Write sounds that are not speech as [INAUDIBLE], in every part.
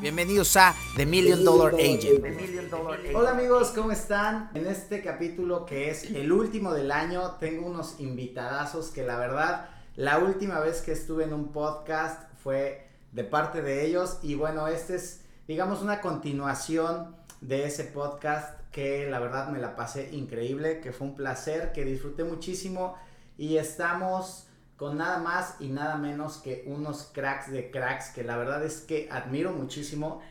Bienvenidos a The Million Dollar Agent. Hola amigos, ¿cómo están? En este capítulo que es el último del año, tengo unos invitadazos que la verdad, la última vez que estuve en un podcast fue de parte de ellos y bueno, este es digamos una continuación de ese podcast que la verdad me la pasé increíble, que fue un placer, que disfruté muchísimo y estamos con nada más y nada menos que unos cracks de cracks que la verdad es que admiro muchísimo,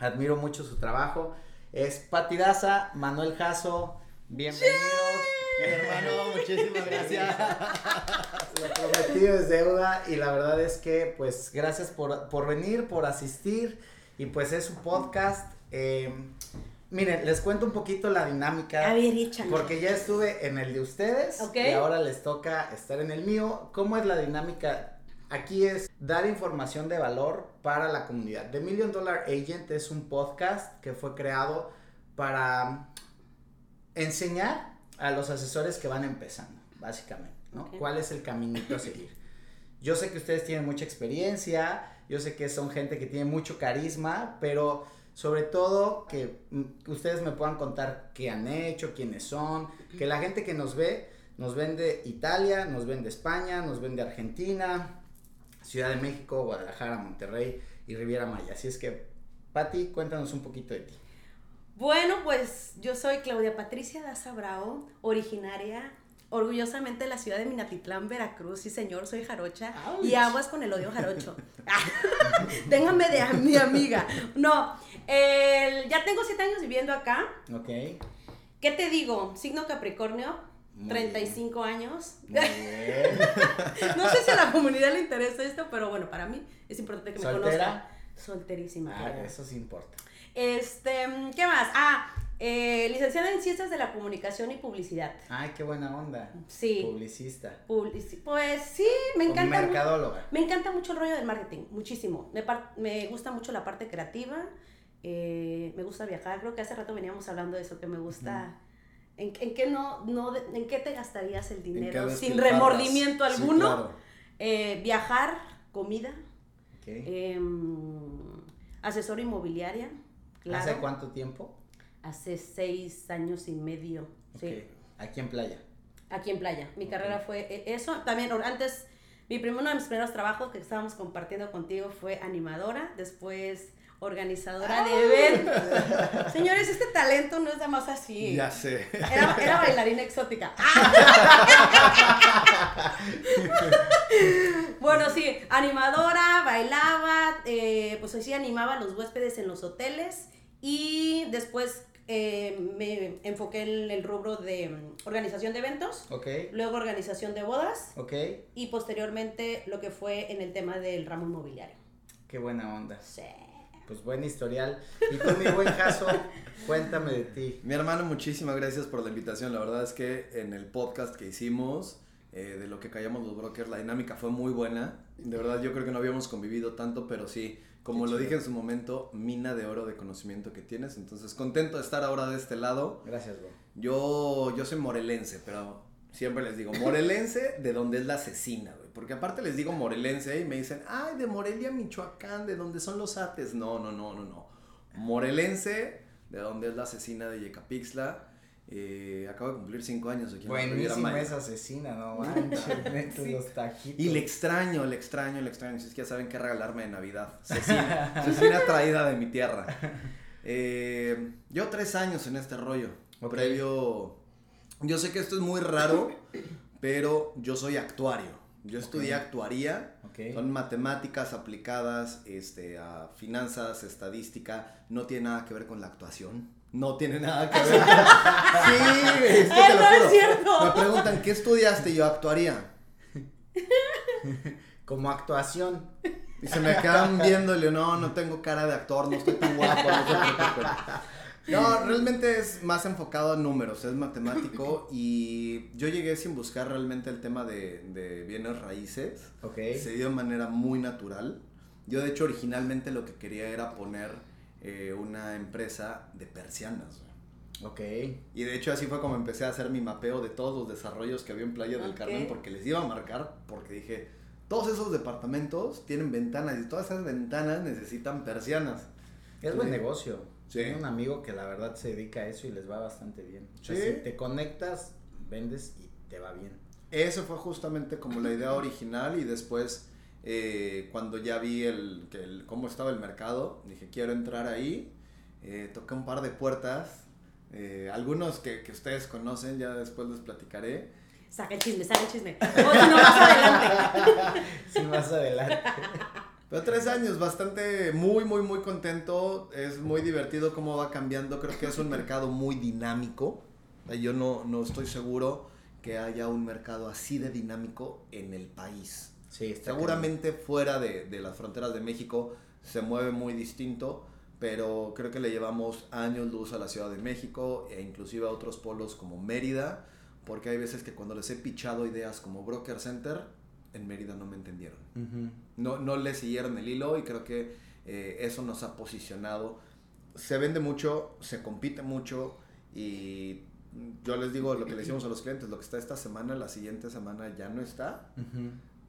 admiro mucho su trabajo. Es Pati Daza, Manuel Jasso, bienvenidos. hermano, muchísimas gracias. [LAUGHS] Lo prometido es deuda y la verdad es que pues gracias por, por venir, por asistir y pues es su podcast. Eh, miren, les cuento un poquito la dinámica. A ver. Porque ya estuve en el de ustedes Ok. y ahora les toca estar en el mío. ¿Cómo es la dinámica? Aquí es dar información de valor para la comunidad. The Million Dollar Agent es un podcast que fue creado para enseñar a los asesores que van empezando, básicamente, ¿no? ¿Cuál es el caminito a seguir? Yo sé que ustedes tienen mucha experiencia, yo sé que son gente que tiene mucho carisma, pero sobre todo que ustedes me puedan contar qué han hecho, quiénes son, que la gente que nos ve, nos ven de Italia, nos ven de España, nos ven de Argentina, Ciudad de México, Guadalajara, Monterrey y Riviera Maya. Así es que, Patti, cuéntanos un poquito de ti. Bueno, pues yo soy Claudia Patricia Daza Bravo, originaria orgullosamente de la ciudad de Minatitlán, Veracruz. Sí, señor, soy jarocha. Ouch. Y aguas con el odio jarocho. [LAUGHS] [LAUGHS] Téngame de a- mi amiga. No, el- ya tengo siete años viviendo acá. Ok. ¿Qué te digo? Signo Capricornio, Muy 35 años. Muy bien. [LAUGHS] No sé si a la comunidad le interesa esto, pero bueno, para mí es importante que me ¿Soltera? Solterísima. Ah, claro. eso sí importa. Este, ¿qué más? Ah, eh, licenciada en Ciencias de la Comunicación y Publicidad. Ay, qué buena onda. Sí. Publicista. Publici- pues sí, me encanta. mercadóloga. Me encanta mucho el rollo del marketing, muchísimo. Me, me gusta mucho la parte creativa, eh, me gusta viajar. Creo que hace rato veníamos hablando de eso, que me gusta. ¿En, en qué no, no, en qué te gastarías el dinero sin remordimiento Sí, alguno? claro. Eh, viajar, comida, Ok. em, asesor inmobiliaria. Claro. ¿Hace cuánto tiempo? Hace seis años y medio. Sí. Aquí en playa. Aquí en Playa. Mi carrera fue eh, eso. También antes, mi primer, uno de mis primeros trabajos que estábamos compartiendo contigo fue animadora, después organizadora de eventos. Señores, este talento no es de más así. Ya sé. Era, era bailarina exótica. bueno, sí, animadora, bailaba, eh, pues así animaba a los huéspedes en los hoteles y después eh, me enfoqué en el rubro de organización de eventos, Ok. luego organización de bodas Ok. y posteriormente lo que fue en el tema del ramo inmobiliario. Qué buena onda. Sí. Pues buen historial. Y tú, mi buen caso, cuéntame de ti. Mi hermano, muchísimas gracias por la invitación. La verdad es que en el podcast que hicimos, eh, de lo que callamos los brokers, la dinámica fue muy buena. De verdad, yo creo que no habíamos convivido tanto, pero sí, como lo dije en su momento, mina de oro de conocimiento que tienes. Entonces, contento de estar ahora de este lado. Gracias, bro. Yo, yo soy morelense, pero siempre les digo, morelense de donde es la asesina, güey. Porque aparte les digo morelense y me dicen, ay, de Morelia, Michoacán, de donde son los ates. No, no, no, no, no. Morelense, de donde es la asesina de Yecapixtla. Eh, acabo de cumplir cinco años aquí en la Buenísima Maya. esa asesina, no manches, [LAUGHS] los taquitos. Y le extraño, le extraño, le extraño. Si es que ya saben qué regalarme de Navidad. Cecina, [LAUGHS] Cecina traída de mi tierra. Eh, yo tres años en este rollo. Previo. Yo sé que esto es muy raro, [LAUGHS] pero yo soy actuario. Yo estudié actuaría. Son matemáticas aplicadas este, a finanzas, estadística. No tiene nada que ver con la actuación. No tiene nada que ver. [LAUGHS] sí, es que Ay, te lo no es juro. cierto. Me preguntan, ¿qué estudiaste? Y Yo actuaría. [LAUGHS] Como actuación. Y se me quedan viéndole, no, no tengo cara de actor, no estoy tan guapo, no se preocupen. No, realmente es más enfocado a números, es matemático [LAUGHS] y yo llegué sin buscar realmente el tema de, de bienes raíces. Ok. Se dio de manera muy natural. Yo de hecho originalmente lo que quería era poner eh, una empresa de persianas. güey. Ok. Y de hecho así fue como empecé a hacer mi mapeo de todos los desarrollos que había en Playa del Ok. Carmen porque les iba a marcar, porque dije, todos esos departamentos tienen ventanas y todas esas ventanas necesitan persianas. Es buen negocio. Sí. Tengo un amigo que la verdad se dedica a eso y les va bastante bien. O sea, Sí. si te conectas, vendes y te va bien. Ese fue justamente como la idea original y después eh, cuando ya vi el, que el- cómo estaba el mercado, dije quiero entrar ahí, eh, toqué un par de puertas, eh, algunos que, que ustedes conocen, ya después les platicaré. Saca el chisme, saca el chisme. O si no, más adelante. [LAUGHS] Sí, más adelante. [LAUGHS] Pero tres años, bastante, muy, muy, muy contento. Es muy divertido cómo va cambiando. Creo que es un mercado muy dinámico. Yo no, no estoy seguro que haya un mercado así de dinámico en el país. Sí, está Seguramente fuera de, de las fronteras de México se mueve muy distinto, pero creo que le llevamos años luz a la Ciudad de México e inclusive a otros polos como Mérida, porque hay veces que cuando les he pichado ideas como Broker Center, en Mérida no me entendieron. No, no le siguieron el hilo y creo que eh, eso nos ha posicionado. Se vende mucho, se compite mucho y yo les digo lo que le decimos a los clientes, lo que está esta semana, la siguiente semana ya no está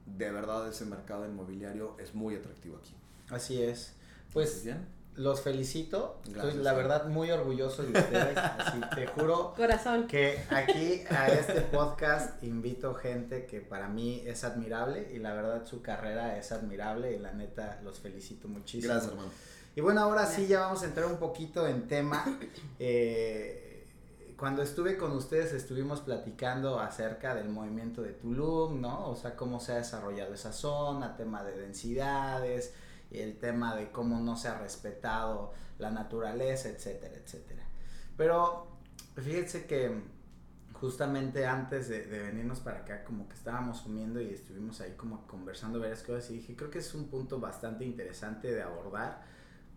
de verdad ese mercado inmobiliario es muy atractivo aquí. Así es. Pues bien. Los felicito. Gracias, Estoy la sí. verdad muy orgulloso de ustedes. Así te [LAUGHS] juro Corazón. que aquí a este podcast invito gente que para mí es admirable y la verdad su carrera es admirable y la neta los felicito muchísimo. Gracias, hermano. Y bueno, ahora sí ya vamos a entrar un poquito en tema. Eh, cuando estuve con ustedes estuvimos platicando acerca del movimiento de Tulum, ¿no? O sea, cómo se ha desarrollado esa zona, tema de densidades, el tema de cómo no se ha respetado la naturaleza, etcétera, etcétera. Pero fíjense que justamente antes de, venirnos para acá, como que estábamos comiendo y estuvimos ahí como conversando varias cosas y dije, creo que es un punto bastante interesante de abordar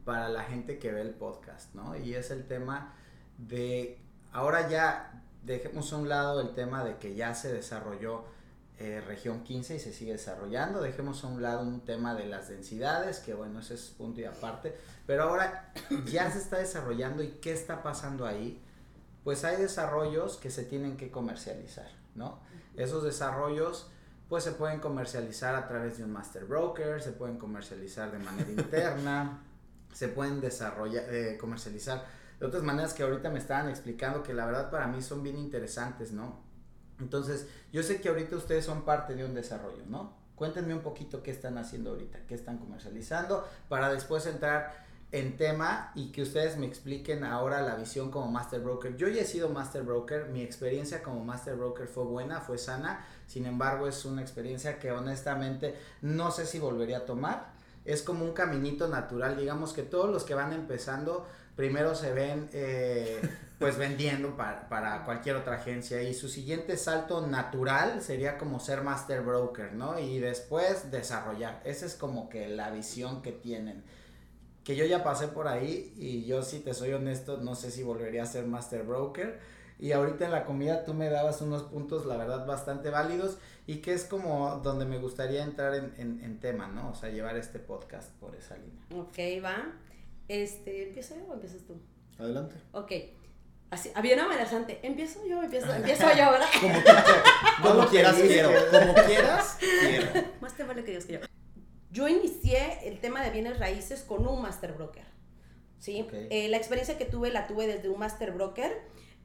para la gente que ve el podcast, ¿no? Y es el tema de, ahora ya dejemos a un lado el tema de que ya se desarrolló eh, región 15 y se sigue desarrollando, dejemos a un lado un tema de las densidades, que bueno, ese es punto y aparte, pero ahora [CLEARS THROAT] ya se está desarrollando y qué está pasando ahí, pues hay desarrollos que se tienen que comercializar, ¿no? Esos desarrollos pues se pueden comercializar a través de un master broker, se pueden comercializar de manera [LAUGHS] interna, se pueden desarrollar, eh, comercializar de otras maneras que ahorita me estaban explicando que la verdad para mí son bien interesantes, ¿no? Entonces, yo sé que ahorita ustedes son parte de un desarrollo, ¿no? Cuéntenme un poquito qué están haciendo ahorita, qué están comercializando, para después entrar en tema y que ustedes me expliquen ahora la visión como Master Broker. Yo ya he sido Master Broker, mi experiencia como Master Broker fue buena, fue sana, sin embargo es una experiencia que honestamente no sé si volvería a tomar. Es como un caminito natural, digamos que todos los que van empezando primero se ven eh, pues vendiendo para, para cualquier otra agencia y su siguiente salto natural sería como ser Master Broker, ¿no? Y después desarrollar. Esa es como que la visión que tienen que yo ya pasé por ahí y yo si te soy honesto no sé si volvería a ser master broker y ahorita en la comida tú me dabas unos puntos la verdad bastante válidos y que es como donde me gustaría entrar en, en, en tema, ¿no? O sea, llevar este podcast por esa línea. Ok, va. Este, ¿empiezo yo o empiezas tú? Adelante. Ok. Así, había una amenazante. ¿Empiezo yo o empiezo, empiezo yo, verdad? [LAUGHS] Como, tú quieras, [LAUGHS] como Como quieras, quiero. Como quieras, quiero. [LAUGHS] Más te vale que Dios que yo. Yo inicié el tema de bienes raíces con un master broker. ¿sí? Ok. Eh, la experiencia que tuve la tuve desde un master broker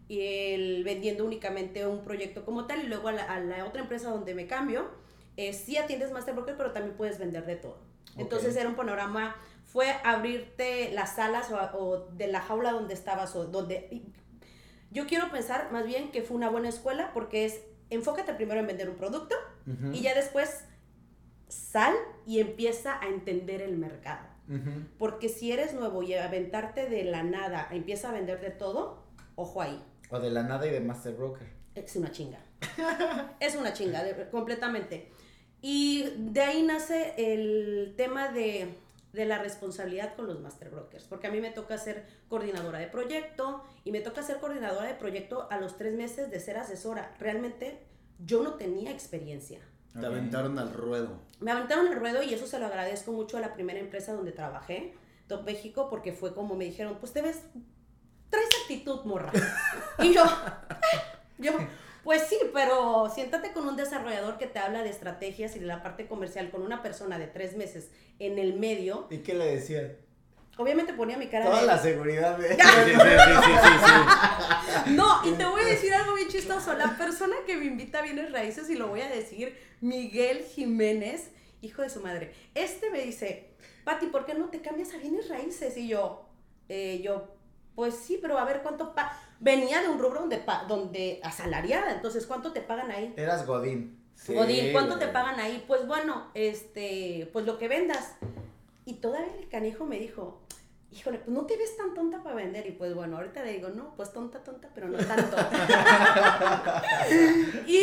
y el vendiendo únicamente un proyecto como tal y luego a la, a la otra empresa donde me cambio, eh, sí atiendes master broker, pero también puedes vender de todo. Entonces Ok. era un panorama, fue abrirte las salas o, o de la jaula donde estabas o donde... Yo quiero pensar más bien que fue una buena escuela porque es enfócate primero en vender un producto y ya después sal y empieza a entender el mercado. Porque si eres nuevo y aventarte de la nada empieza a vender de todo, ojo ahí, O de la nada y de master broker. es una chinga. [LAUGHS] es una chinga, de- completamente. Y de ahí nace el tema de, de la responsabilidad con los master brokers, porque a mí me toca ser coordinadora de proyecto y me toca ser coordinadora de proyecto a los tres meses de ser asesora. Realmente yo no tenía experiencia. Te aventaron al ruedo. Me aventaron el ruedo y eso se lo agradezco mucho a la primera empresa donde trabajé, Top México, porque fue como me dijeron, pues te ves, traes actitud, morra. [LAUGHS] y yo, [LAUGHS] "Eh", yo, Pues sí, pero siéntate con un desarrollador que te habla de estrategias y de la parte comercial con una persona de tres meses en el medio. ¿Y qué le decían? Obviamente ponía mi cara Toda de... la seguridad de... [LAUGHS] Sí, sí, sí, sí, sí, sí. No, y te voy a decir algo bien chistoso. La persona que me invita a Bienes Raíces, y lo voy a decir, Miguel Jiménez, hijo de su madre. Este me dice, Pati, ¿por qué no te cambias a Bienes Raíces? Y yo, eh, yo, pues sí, pero a ver cuánto pa venía de un rubro donde donde asalariada, entonces ¿cuánto te pagan ahí? Eras Godín. Sí, Godín, ¿cuánto te pagan ahí? Pues bueno, este, pues lo que vendas. Y todavía el canijo me dijo, híjole, pues no te ves tan tonta para vender. Y pues bueno, ahorita le digo, no, pues tonta, tonta, pero no tanto. [LAUGHS] y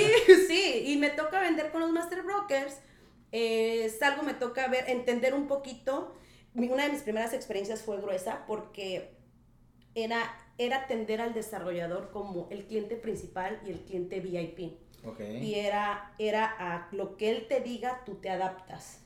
sí, y me toca vender con los master brokers. Eh, es algo me toca ver, entender un poquito. Una de mis primeras experiencias fue gruesa porque era, era atender al desarrollador como el cliente principal y el cliente VIP. Y era, era a lo que él te diga, tú te adaptas.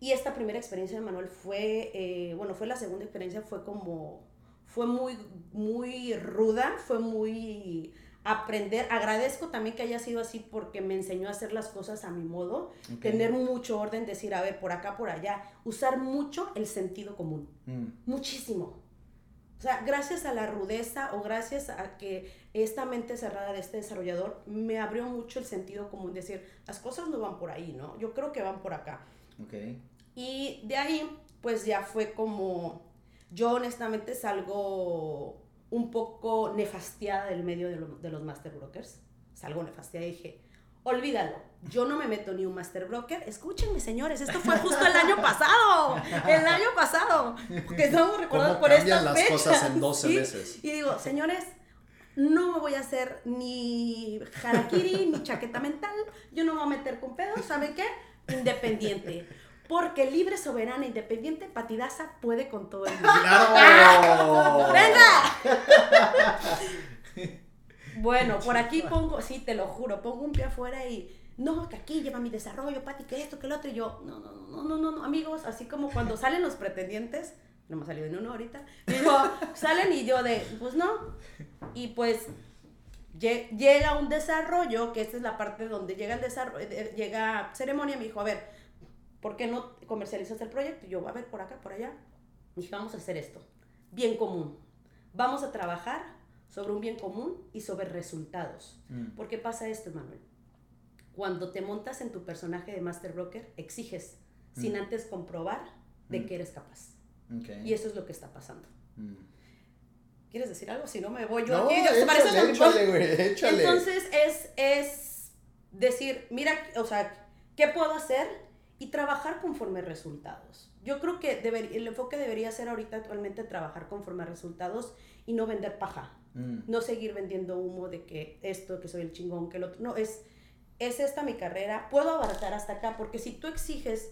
Y esta primera experiencia de Manuel fue, eh, bueno, fue la segunda experiencia, fue como, fue muy, muy ruda, fue muy aprender. Agradezco también que haya sido así porque me enseñó a hacer las cosas a mi modo, tener mucho orden, decir, a ver, por acá, por allá, usar mucho el sentido común Mm. muchísimo. O sea, gracias a la rudeza o gracias a que esta mente cerrada de este desarrollador me abrió mucho el sentido común, decir, las cosas no van por ahí, ¿no? Yo creo que van por acá. Ok. Y de ahí, pues ya fue como, yo honestamente salgo un poco nefastiada del medio de, lo- de los master brokers. Salgo nefastiada y dije, olvídalo, yo no me meto ni un master broker. Escúchenme, señores, esto fue justo el año pasado, el año pasado, que estamos recordando ¿Cómo por estas las fechas, cosas en 12 [LAUGHS] ¿sí? meses? Y digo, señores, no me voy a hacer ni harakiri ni chaqueta mental, yo no me voy a meter con pedos, ¿saben qué? Independiente. Porque libre, soberana, independiente, patidaza puede con todo el mundo. ¡Claro! ¡Venga! [LAUGHS] Bueno, por aquí pongo, sí, te lo juro, pongo un pie afuera y no, que aquí lleva mi desarrollo, Pati, que esto, que lo otro, y yo, no, no, no, no, no, no, amigos, así como cuando [LAUGHS] salen los pretendientes, no me ha salido ni uno ahorita, salen y yo de, pues no, y pues lle- llega un desarrollo, que esta es la parte donde llega el desarrollo, llega ceremonia, me dijo, a ver, ¿por qué no comercializas el proyecto? Y yo, a ver, por acá, por allá, y dije, vamos a hacer esto, bien común, vamos a trabajar sobre un bien común y sobre resultados. Mm. ¿Por qué pasa esto, Manuel? Cuando te montas en tu personaje de Master Broker, exiges sin Mm. antes comprobar de Mm. que eres capaz. Ok. Y eso es lo que está pasando. Mm. ¿Quieres decir algo? Si no me voy yo No, aquí. échale, mi échale, güey, échale. Entonces es, es decir, mira, o sea, ¿qué puedo hacer? Y trabajar conforme a resultados. Yo creo que deber- el enfoque debería ser ahorita actualmente trabajar conforme a resultados y no vender paja. Mm. no seguir vendiendo humo de que esto, que soy el chingón, que el otro. No, es, es esta mi carrera. Puedo abaratar hasta acá, porque si tú exiges,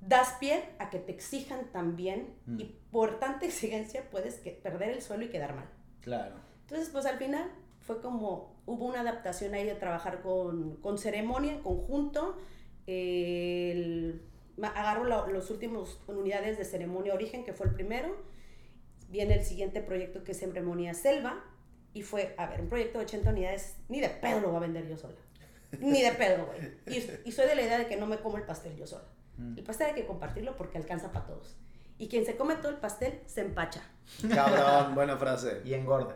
das pie a que te exijan también, Mm. y por tanta exigencia puedes que, perder el suelo y quedar mal. Claro. Entonces, pues al final fue como, hubo una adaptación ahí de trabajar con, con ceremonia en conjunto. el- agarro la- los últimos unidades de ceremonia origen, que fue el primero. Viene el siguiente proyecto que es ceremonia selva. Y fue, a ver, un proyecto de 80 unidades, ni de pedo lo voy a vender yo sola. Ni de pedo, güey. Y, y soy de la idea de que no me como el pastel yo sola. Mm. El pastel hay que compartirlo porque alcanza para todos. Y quien se come todo el pastel se empacha. Cabrón, [LAUGHS] buena frase. Y engorda.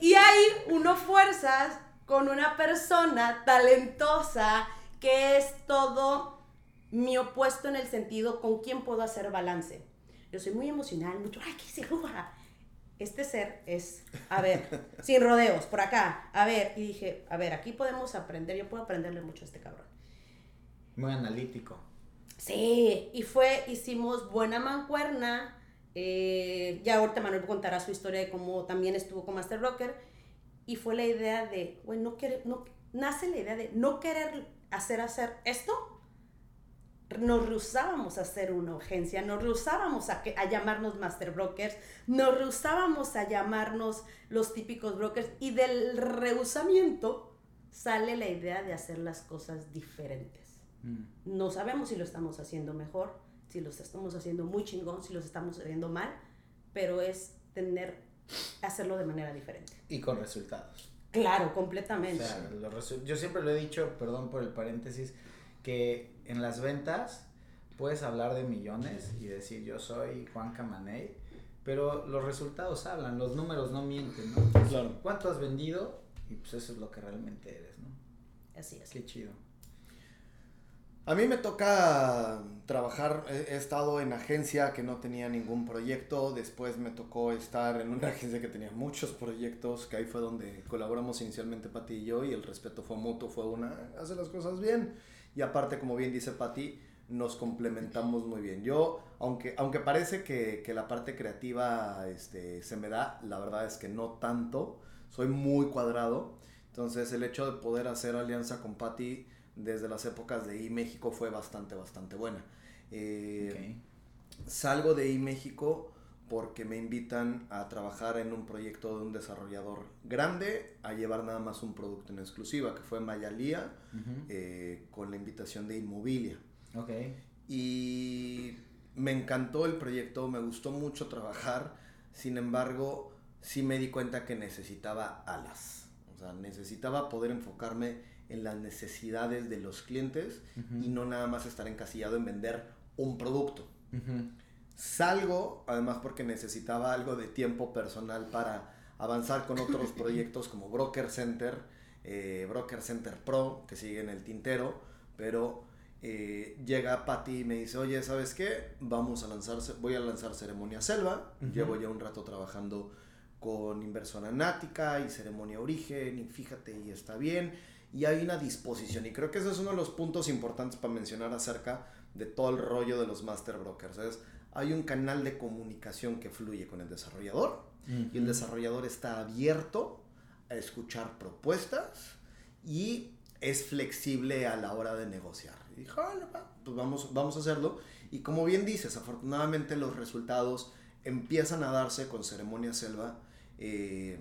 Y hay uno fuerzas con una persona talentosa que es todo mi opuesto en el sentido con quién puedo hacer balance. Yo soy muy emocional, mucho, ay, qué se ruja. Este ser es, a ver, [LAUGHS] sin rodeos, por acá, a ver, y dije, a ver, aquí podemos aprender, yo puedo aprenderle mucho a este cabrón. Muy analítico. Sí, y fue, hicimos buena mancuerna. eh, ya ahorita Manuel contará su historia de cómo también estuvo con Master Rocker. Y fue la idea de, bueno, no querer, no, nace la idea de no querer hacer hacer esto. Nos rehusábamos a hacer una urgencia, nos rehusábamos a, que- a llamarnos Master Brokers, nos rehusábamos a llamarnos los típicos brokers y del rehusamiento sale la idea de hacer las cosas diferentes. Mm. No sabemos si lo estamos haciendo mejor, si lo estamos haciendo muy chingón, si lo estamos haciendo mal, pero es tener hacerlo de manera diferente. Y con resultados. Claro, O completamente. sea, yo siempre lo he dicho, perdón por el paréntesis, que en las ventas puedes hablar de millones y decir yo soy Juan Camaney, pero los resultados hablan, los números no mienten, ¿no? Claro. ¿Cuánto has vendido? Y pues eso es lo que realmente eres, ¿no? Así es. Qué chido. A mí me toca trabajar, he, he estado en agencia que no tenía ningún proyecto, después me tocó estar en una [LAUGHS] agencia que tenía muchos proyectos, que ahí fue donde colaboramos inicialmente Pati y yo y el respeto fue mutuo, fue una, hace las cosas bien y aparte como bien dice Pati, nos complementamos muy bien. Yo, aunque, aunque parece que, que la parte creativa este, se me da, la verdad es que no tanto, soy muy cuadrado, entonces el hecho de poder hacer alianza con Pati desde las épocas de iMéxico fue bastante, bastante buena. Eh, Salgo de iMéxico porque me invitan a trabajar en un proyecto de un desarrollador grande, a llevar nada más un producto en exclusiva, que fue Mayalía, eh, con la invitación de Inmobilia. Ok. Y me encantó el proyecto, me gustó mucho trabajar, sin embargo, sí me di cuenta que necesitaba alas. O sea, necesitaba poder enfocarme en las necesidades de los clientes y no nada más estar encasillado en vender un producto. Ujú. Salgo, además porque necesitaba algo de tiempo personal para avanzar con otros [LAUGHS] proyectos como Broker Center, eh, Broker Center Pro, que sigue en el tintero, pero eh, llega Patty y me dice, oye, ¿sabes qué? Vamos a lanzar, voy a lanzar Ceremonia Selva, llevo ya un rato trabajando con Inversora Nática y Ceremonia Origen, y fíjate, y está bien, y hay una disposición, y creo que ese es uno de los puntos importantes para mencionar acerca de todo el rollo de los Master Brokers, es hay un canal de comunicación que fluye con el desarrollador y el desarrollador está abierto a escuchar propuestas y es flexible a la hora de negociar. Y dijo, "Órale, va, pues vamos, vamos a hacerlo. Y como bien dices, afortunadamente los resultados empiezan a darse con Ceremonia Selva eh,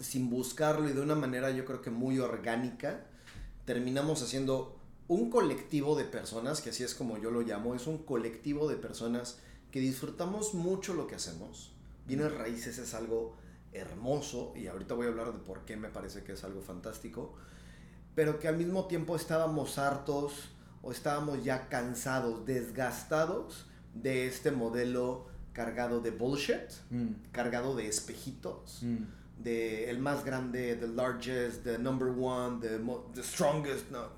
sin buscarlo y de una manera yo creo que muy orgánica. Terminamos haciendo un colectivo de personas, que así es como yo lo llamo, es un colectivo de personas que disfrutamos mucho lo que hacemos. Bienes raíces es algo hermoso y ahorita voy a hablar de por qué me parece que es algo fantástico, pero que al mismo tiempo estábamos hartos o estábamos ya cansados, desgastados de este modelo cargado de bullshit, Mm. cargado de espejitos, Mm. de el más grande, the largest, the number one, the, the strongest, no.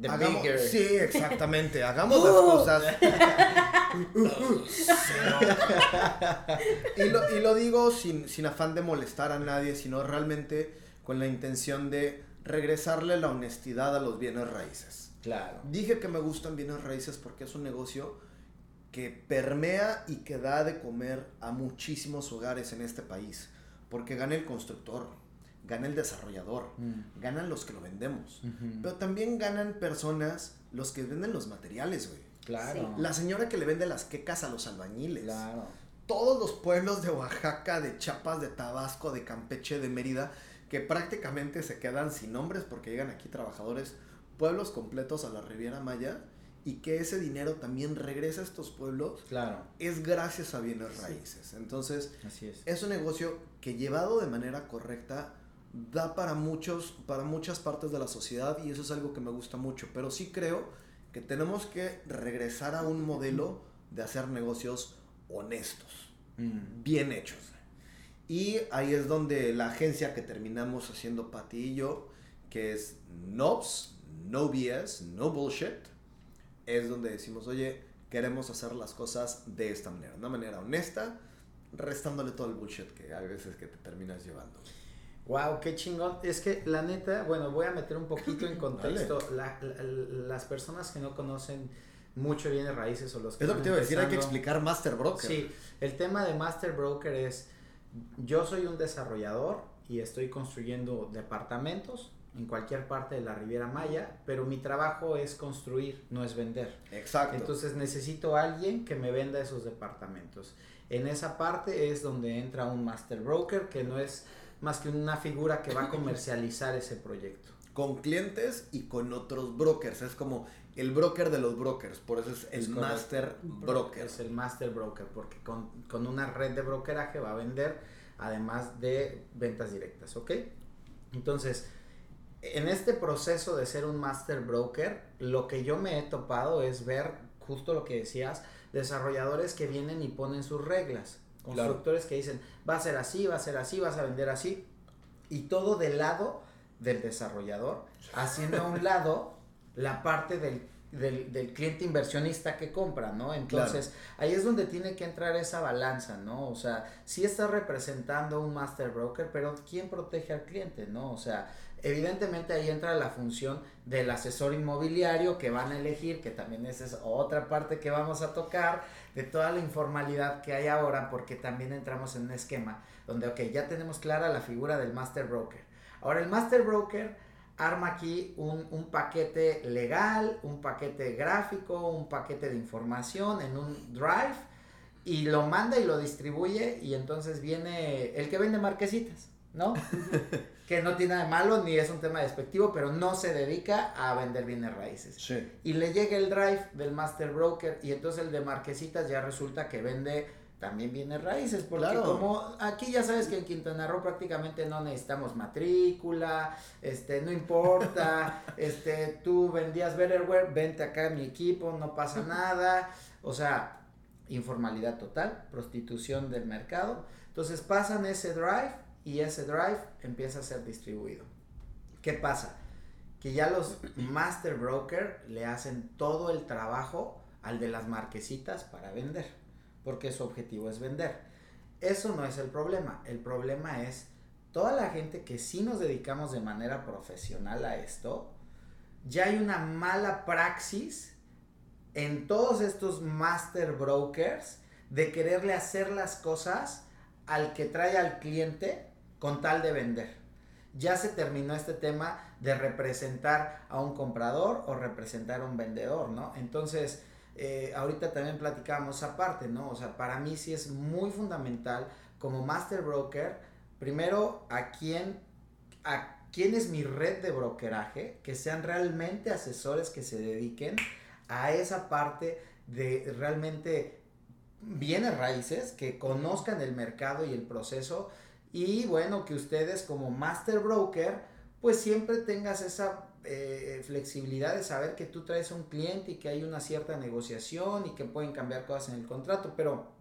The Hagamos- bigger. Sí, exactamente. Hagamos las cosas. [LAUGHS] y, lo, y lo digo sin, sin afán de molestar a nadie, sino realmente con la intención de regresarle la honestidad a los bienes raíces. Claro. Dije que me gustan bienes raíces porque es un negocio que permea y que da de comer a muchísimos hogares en este país. Porque gana el constructor, gana el desarrollador, Mm. ganan los que lo vendemos. Pero también ganan personas los que venden los materiales, güey. Claro. La señora que le vende las quecas a los albañiles. Claro. Todos los pueblos de Oaxaca, de Chiapas, de Tabasco, de Campeche, de Mérida, que prácticamente se quedan sin nombres porque llegan aquí trabajadores, pueblos completos a la Riviera Maya, y que ese dinero también regresa a estos pueblos, Claro. es gracias a bienes raíces. Entonces, Así es. es un negocio que llevado de manera correcta da para muchos para muchas partes de la sociedad y eso es algo que me gusta mucho pero sí creo que tenemos que regresar a un modelo de hacer negocios honestos Mm. bien hechos y ahí es donde la agencia que terminamos haciendo Pati y yo que es NOBS no BS no bullshit es donde decimos oye queremos hacer las cosas de esta manera una manera honesta restándole todo el bullshit que hay veces que te terminas llevando. Wow, qué chingón. Es que la neta, bueno, voy a meter un poquito en [LAUGHS] contexto. La- la- las personas que no conocen mucho bienes raíces o los que Es lo que te iba a decir, hay que explicar Master Broker. Sí, el tema de Master Broker es, yo soy un desarrollador y estoy construyendo departamentos en cualquier parte de la Riviera Maya, pero mi trabajo es construir, no es vender. Exacto. Entonces necesito a alguien que me venda esos departamentos. En esa parte es donde entra un master broker que no es más que una figura que va a comercializar ese proyecto. con clientes y con otros brokers. Es como el broker de los brokers. Por eso es el Es. Master Broker. Es el master broker porque con, con una red de brokeraje va a vender además de ventas directas, ¿ok? Entonces, en este proceso de ser un master broker, lo que yo me he topado es ver justo lo que decías, desarrolladores que vienen y ponen sus reglas, constructores que dicen, va a ser así, va a ser así, vas a vender así, y todo del lado del desarrollador, haciendo a un [LAUGHS] lado la parte del, del, cliente inversionista que compra, ¿no? Entonces, ahí es donde tiene que entrar esa balanza, ¿no? O sea, sí está representando un master broker, pero ¿quién protege al cliente, ¿no? O sea, evidentemente ahí entra la función del asesor inmobiliario que van a elegir, que también esa es otra parte que vamos a tocar, de toda la informalidad que hay ahora, porque también entramos en un esquema donde, ok, ya tenemos clara la figura del master broker. Ahora, el master broker arma aquí un, un, paquete legal, un paquete gráfico, un paquete de información en un drive y lo manda y lo distribuye y entonces viene el que vende marquesitas, ¿no? [LAUGHS] que no tiene nada de malo ni es un tema despectivo, pero no se dedica a vender bienes raíces. Sí. Y le llega el drive del master broker y entonces el de marquesitas ya resulta que vende también bienes raíces, porque como aquí ya sabes que en Quintana Roo prácticamente no necesitamos matrícula, este, no importa, [LAUGHS] este, tú vendías Betterware, vente acá a mi equipo, no pasa [LAUGHS] nada, o sea, informalidad total, prostitución del mercado, entonces pasan ese drive y ese drive empieza a ser distribuido. ¿Qué pasa? Que ya los master broker le hacen todo el trabajo al de las marquesitas para vender porque su objetivo es vender. Eso no es el problema, el problema es toda la gente que sí nos dedicamos de manera profesional a esto, ya hay una mala praxis en todos estos master brokers de quererle hacer las cosas al que trae al cliente con tal de vender. Ya se terminó este tema de representar a un comprador o representar a un vendedor, ¿no? Entonces, eh, ahorita también platicábamos aparte, ¿no? O sea, para mí sí es muy fundamental como master broker, primero a quién, a quién es mi red de brokeraje, que sean realmente asesores que se dediquen a esa parte de realmente bienes raíces, que conozcan el mercado y el proceso y bueno, que ustedes como master broker, pues siempre tengas esa eh, flexibilidad de saber que tú traes un cliente y que hay una cierta negociación y que pueden cambiar cosas en el contrato, pero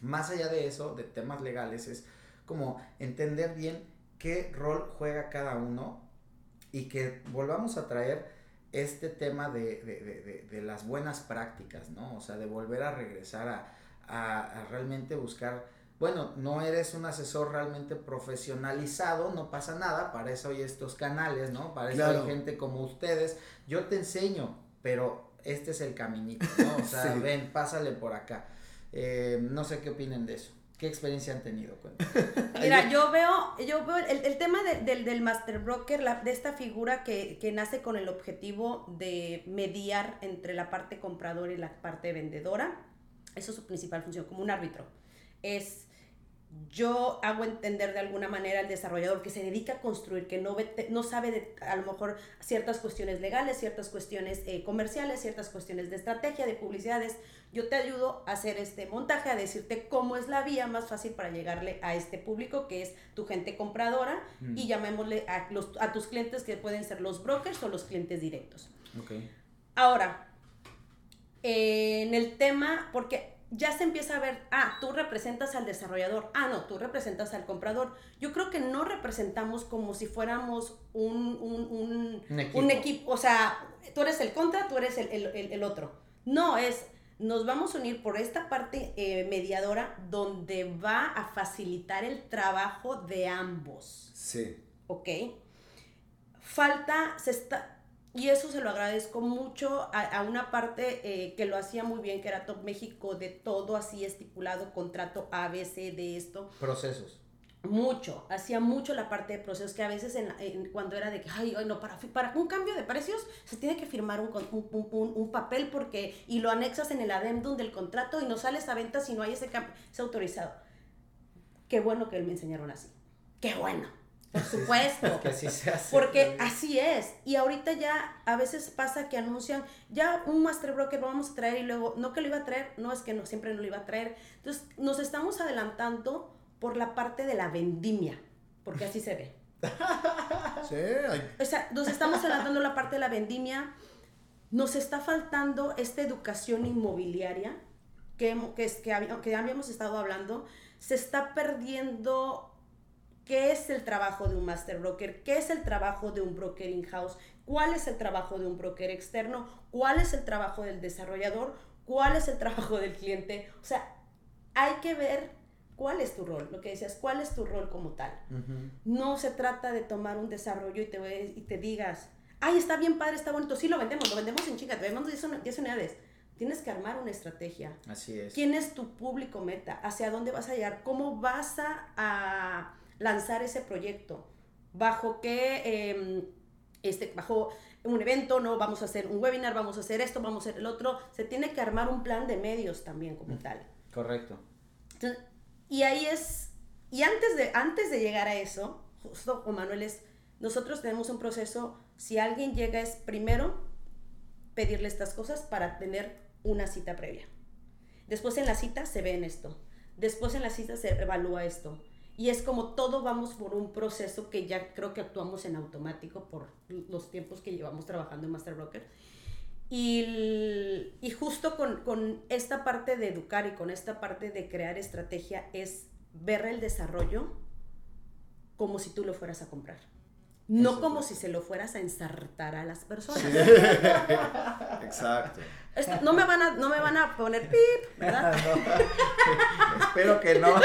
más allá de eso, de temas legales, es como entender bien qué rol juega cada uno y que volvamos a traer este tema de, las buenas prácticas, ¿no? O sea, de volver a regresar a realmente buscar bueno, no eres un asesor realmente profesionalizado, no pasa nada, para eso hay estos canales, ¿no? Para eso hay gente como ustedes. Yo te enseño, pero este es el caminito, ¿no? O [LAUGHS] sea, ven, pásale por acá. Eh, no sé qué opinen de eso. ¿Qué experiencia han tenido? [LAUGHS] Mira, yo veo, yo veo el, tema del, del master broker, la, de esta figura que, que, nace con el objetivo de mediar entre la parte compradora y la parte vendedora. Eso es su principal función, como un árbitro. Es yo hago entender de alguna manera al desarrollador que se dedica a construir, que no, no sabe de, a lo mejor ciertas cuestiones legales, ciertas cuestiones eh, comerciales, ciertas cuestiones de estrategia, de publicidades. Yo te ayudo a hacer este montaje, a decirte cómo es la vía más fácil para llegarle a este público que es tu gente compradora mm. y llamémosle a, los, a tus clientes que pueden ser los brokers o los clientes directos. Okay. Ahora, en el tema, porque ya se empieza a ver, ah, tú representas al desarrollador, ah, no, tú representas al comprador. Yo creo que no representamos como si fuéramos un, un, un, equipo. o sea, tú eres el contra, tú eres el, el, el, otro. No, es, nos vamos a unir por esta parte eh, mediadora donde va a facilitar el trabajo de ambos. Sí. ¿Ok? Falta, se está, y eso se lo agradezco mucho a, una parte eh, que lo hacía muy bien, que era Top México, de todo así estipulado, contrato ABC de esto. Procesos. Mucho, hacía mucho la parte de procesos, que a veces en, cuando era de que, ay, no, para, para un cambio de precios se tiene que firmar un, un, un, papel porque, y lo anexas en el adendum del contrato y no sales a venta si no hay ese cambio, es autorizado. Qué bueno que me enseñaron así. Qué bueno por supuesto. [LAUGHS] Porque así es. Y ahorita ya a veces pasa que anuncian, ya un master broker lo vamos a traer y luego, no que lo iba a traer, no es que no, siempre no lo iba a traer. Entonces nos estamos adelantando por la parte de la vendimia, porque así se ve. [LAUGHS] Sí, hay- O sea, nos estamos adelantando la parte de la vendimia, nos está faltando esta educación inmobiliaria que, que, que, que habíamos estado hablando, se está perdiendo qué es el trabajo de un master broker, qué es el trabajo de un broker in-house, cuál es el trabajo de un broker externo, cuál es el trabajo del desarrollador, cuál es el trabajo del cliente. O sea, hay que ver cuál es tu rol, lo que decías, cuál es tu rol como tal. No se trata de tomar un desarrollo y te, y te digas, ay, está bien padre, está bonito, sí lo vendemos, lo vendemos en chinga, te vendemos 10 uni- 10 unidades. Tienes que armar una estrategia. Así es. ¿Quién es tu público meta? ¿Hacia dónde vas a llegar? ¿Cómo vas a, a lanzar ese proyecto? ¿Bajo qué, em, este, bajo un evento, no? Vamos a hacer un webinar, vamos a hacer esto, vamos a hacer el otro. Se tiene que armar un plan de medios también como tal. Correcto. Entonces, y ahí es, y antes de, antes de llegar a eso, justo con Manuel es, nosotros tenemos un proceso, si alguien llega es primero pedirle estas cosas para tener una cita previa. Después en la cita se ve en esto. Después en la cita se evalúa esto. Y es como todo vamos por un proceso que ya creo que actuamos en automático por los tiempos que llevamos trabajando en Master Broker. Y, el- y justo con, con esta parte de educar y con esta parte de crear estrategia es ver el desarrollo como si tú lo fueras a comprar. No Eso como es. si se lo fueras a ensartar a las personas. [LAUGHS] exacto. Esto- no, me van a, no me van a poner pip, ¿verdad? [LAUGHS] Espero que no. [LAUGHS]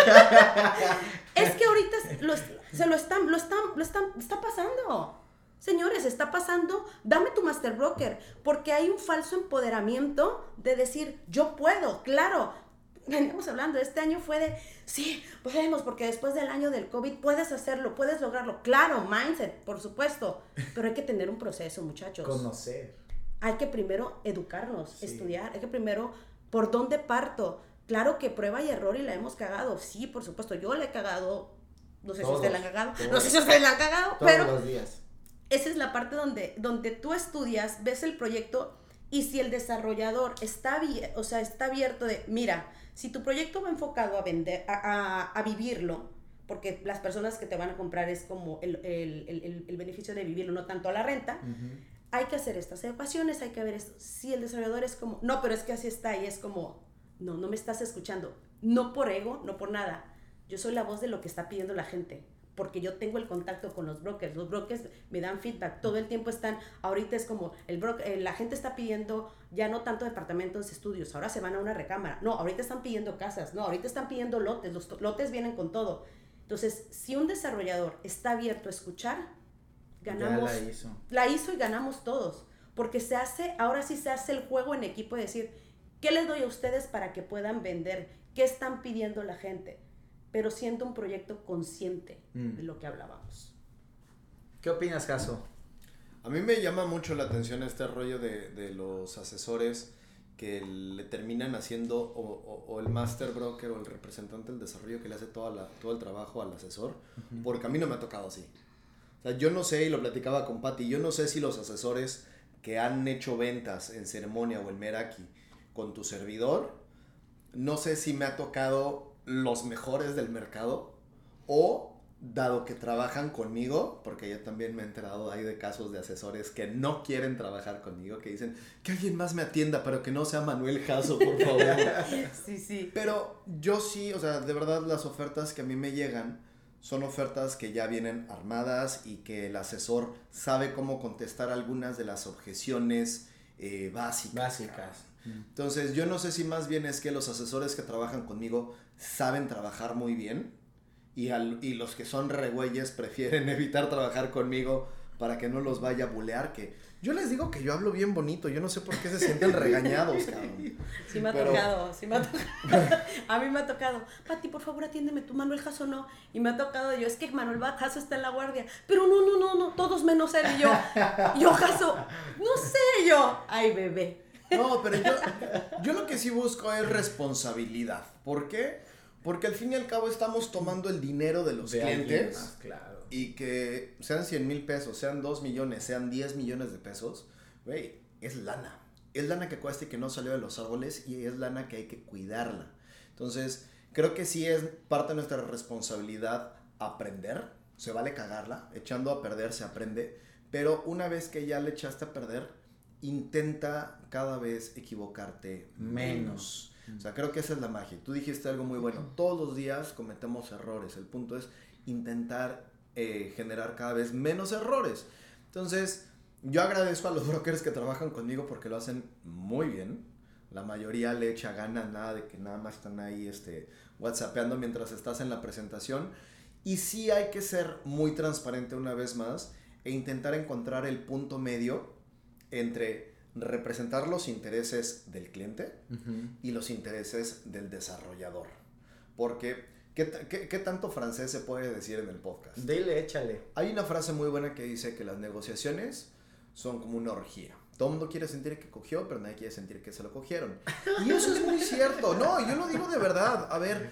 Es que ahorita lo, se lo están, lo están, lo están, está pasando. Señores, está pasando, dame tu master broker, porque hay un falso empoderamiento de decir, yo puedo, claro. Veníamos hablando, este año fue de, sí, podemos, porque después del año del COVID puedes hacerlo, puedes lograrlo. Claro, mindset, por supuesto, pero hay que tener un proceso, muchachos. Conocer. Hay que primero educarnos, Sí. estudiar, hay que primero, ¿por dónde parto? Claro que prueba y error y la hemos cagado, sí, por supuesto, yo la he cagado, no sé si Todos, ustedes la han cagado, todos. no sé si ustedes la han cagado, Todos pero los días. esa es la parte donde, donde tú estudias, ves el proyecto y si el desarrollador está, o sea, está abierto de, mira, si tu proyecto va enfocado a vender, a, a- a vivirlo, porque las personas que te van a comprar es como el, el- el- el- el beneficio de vivirlo, no tanto a la renta, hay que hacer estas ecuaciones, hay que ver esto. Si el desarrollador es como, no, pero es que así está y es como, no, no me estás escuchando. No por ego, no por nada. Yo soy la voz de lo que está pidiendo la gente, porque yo tengo el contacto con los brokers. Los brokers me dan feedback, todo el tiempo están, ahorita es como, el bro- eh, la gente está pidiendo ya no tanto departamentos de estudios, ahora se van a una recámara. No, ahorita están pidiendo casas, no, ahorita están pidiendo lotes, los lotes vienen con todo. Entonces, si un desarrollador está abierto a escuchar, ganamos Ya la hizo. la hizo y ganamos todos. Porque se hace, ahora sí se hace el juego en equipo de decir, ¿qué les doy a ustedes para que puedan vender? ¿Qué están pidiendo la gente? Pero siendo un proyecto consciente Mm. de lo que hablábamos. ¿Qué opinas, Caso? A mí me llama mucho la atención este rollo de, de los asesores que le terminan haciendo o, o- o el master broker o el representante del desarrollo que le hace toda la- todo el trabajo al asesor, porque a mí no me ha tocado así. Sea, yo no sé, y lo platicaba con Patti, yo no sé si los asesores que han hecho ventas en ceremonia o en Meraki con tu servidor, no sé si me ha tocado los mejores del mercado o dado que trabajan conmigo, porque yo también me he enterado hay de casos de asesores que no quieren trabajar conmigo, que dicen que alguien más me atienda, pero que no sea Manuel Jasso, por favor. [LAUGHS] Sí, sí. Pero yo sí, o sea, de verdad las ofertas que a mí me llegan son ofertas que ya vienen armadas y que el asesor sabe cómo contestar algunas de las objeciones eh, básicas. Básicas. Entonces, yo no sé si más bien es que los asesores que trabajan conmigo saben trabajar muy bien y, al- y los que son regüeyes prefieren [LAUGHS] evitar trabajar conmigo para que no los vaya a bulear, que yo les digo que yo hablo bien bonito, yo no sé por qué se sienten regañados, cabrón. [LAUGHS] Sí me ha Pero- tocado, sí me ha tocado. [LAUGHS] A mí me ha tocado. Pati, por favor, atiéndeme tú, Manuel Jasso no. Y me ha tocado yo, es que Manuel Jasso está en la guardia. Pero no, no, no, no, todos menos él y yo. [LAUGHS] Yo, Jasso, no sé yo. Ay, bebé. No, pero yo, yo lo que sí busco es responsabilidad. ¿Por qué? Porque al fin y al cabo estamos tomando el dinero de los De alguien clientes más, claro. Y que sean 100 mil pesos, sean 2 millones, sean 10 millones de pesos, güey, es lana. Es lana que cuesta y que no salió de los árboles y es lana que hay que cuidarla. Entonces, Creo que sí es parte de nuestra responsabilidad aprender. Se vale cagarla. Echando a perder se aprende. Pero una vez que ya le echaste a perder, intenta cada vez equivocarte menos. O sea, creo que esa es la magia. Tú dijiste algo muy bueno. Todos los días cometemos errores. El punto es intentar eh, generar cada vez menos errores. Entonces, yo agradezco a los [LAUGHS] brokers que trabajan conmigo porque lo hacen muy bien. La mayoría le echa ganas, nada de que nada más están ahí este, whatsappeando mientras estás en la presentación. Y sí hay que ser muy transparente una vez más e intentar encontrar el punto medio entre representar los intereses del cliente y los intereses del desarrollador. Porque, ¿qué, qué, tanto francés se puede decir en el podcast? Dile, échale. Hay una frase muy buena que dice que las negociaciones son como una orgía. Todo el mundo quiere sentir que cogió, pero nadie quiere sentir que se lo cogieron. Y eso es muy cierto. No, yo lo digo de verdad. A ver,